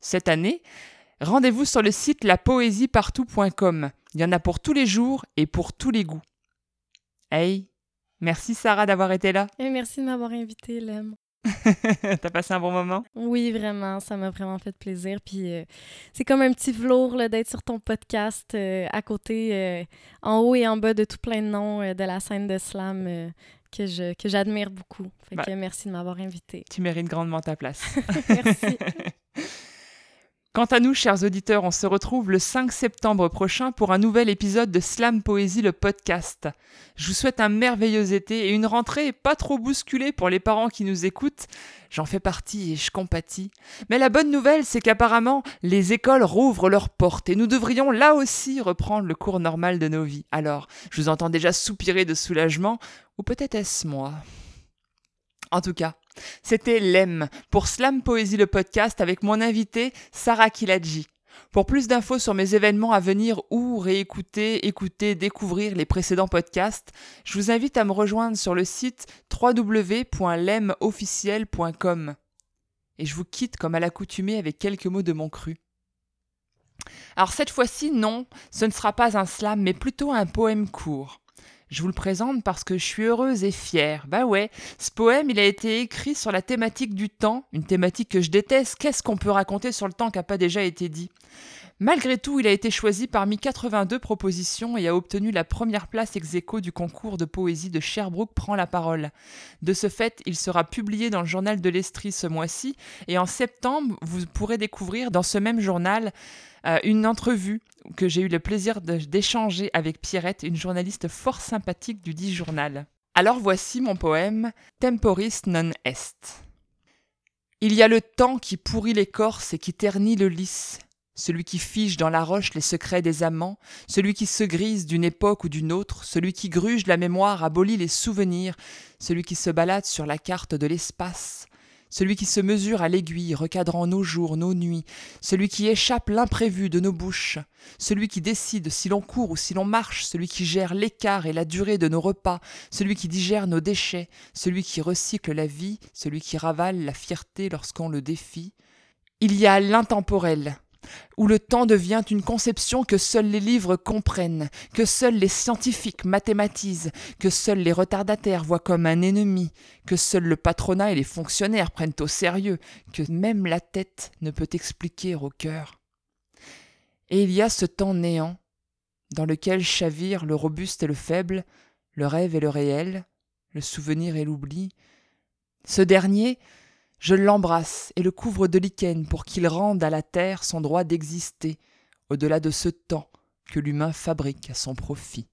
cette année, rendez-vous sur le site lapoésiepartout.com. Il y en a pour tous les jours et pour tous les goûts. Hey, merci Sarah d'avoir été là. Et merci de m'avoir invité, Lem. (laughs) T'as passé un bon moment? Oui, vraiment, ça m'a vraiment fait plaisir. Puis euh, c'est comme un petit velours d'être sur ton podcast euh, à côté, euh, en haut et en bas de tout plein de noms de la scène de slam que je que j'admire beaucoup. Fait Bah. que merci de m'avoir invité. Tu mérites grandement ta place. (laughs) merci. (laughs) Quant à nous, chers auditeurs, on se retrouve le 5 septembre prochain pour un nouvel épisode de Slam Poésie, le podcast. Je vous souhaite un merveilleux été et une rentrée pas trop bousculée pour les parents qui nous écoutent. J'en fais partie et je compatis. Mais la bonne nouvelle, c'est qu'apparemment, les écoles rouvrent leurs portes et nous devrions là aussi reprendre le cours normal de nos vies. Alors, je vous entends déjà soupirer de soulagement, ou peut-être est-ce moi? En tout cas, c'était Lem pour Slam Poésie le podcast avec mon invité Sarah Kiladji. Pour plus d'infos sur mes événements à venir ou réécouter, écouter, découvrir les précédents podcasts, je vous invite à me rejoindre sur le site www.lemofficiel.com. Et je vous quitte comme à l'accoutumée avec quelques mots de mon cru. Alors cette fois-ci, non, ce ne sera pas un slam, mais plutôt un poème court. Je vous le présente parce que je suis heureuse et fière. Bah ouais, ce poème, il a été écrit sur la thématique du temps, une thématique que je déteste. Qu'est-ce qu'on peut raconter sur le temps qui n'a pas déjà été dit? Malgré tout, il a été choisi parmi 82 propositions et a obtenu la première place ex aequo du concours de poésie de Sherbrooke prend la parole. De ce fait, il sera publié dans le journal de l'Estrie ce mois-ci et en septembre, vous pourrez découvrir dans ce même journal euh, une entrevue que j'ai eu le plaisir d'échanger avec Pierrette, une journaliste fort sympathique du dit journal. Alors voici mon poème Temporis non est. Il y a le temps qui pourrit l'écorce et qui ternit le lys, celui qui fige dans la roche les secrets des amants, celui qui se grise d'une époque ou d'une autre, celui qui gruge la mémoire, abolit les souvenirs, celui qui se balade sur la carte de l'espace, celui qui se mesure à l'aiguille, recadrant nos jours, nos nuits, celui qui échappe l'imprévu de nos bouches, celui qui décide si l'on court ou si l'on marche, celui qui gère l'écart et la durée de nos repas, celui qui digère nos déchets, celui qui recycle la vie, celui qui ravale la fierté lorsqu'on le défie. Il y a l'intemporel, où le temps devient une conception que seuls les livres comprennent, que seuls les scientifiques mathématisent, que seuls les retardataires voient comme un ennemi, que seul le patronat et les fonctionnaires prennent au sérieux, que même la tête ne peut expliquer au cœur. Et il y a ce temps néant, dans lequel chavirent le robuste et le faible, le rêve et le réel, le souvenir et l'oubli. Ce dernier, je l'embrasse et le couvre de lichen pour qu'il rende à la terre son droit d'exister, au-delà de ce temps que l'humain fabrique à son profit.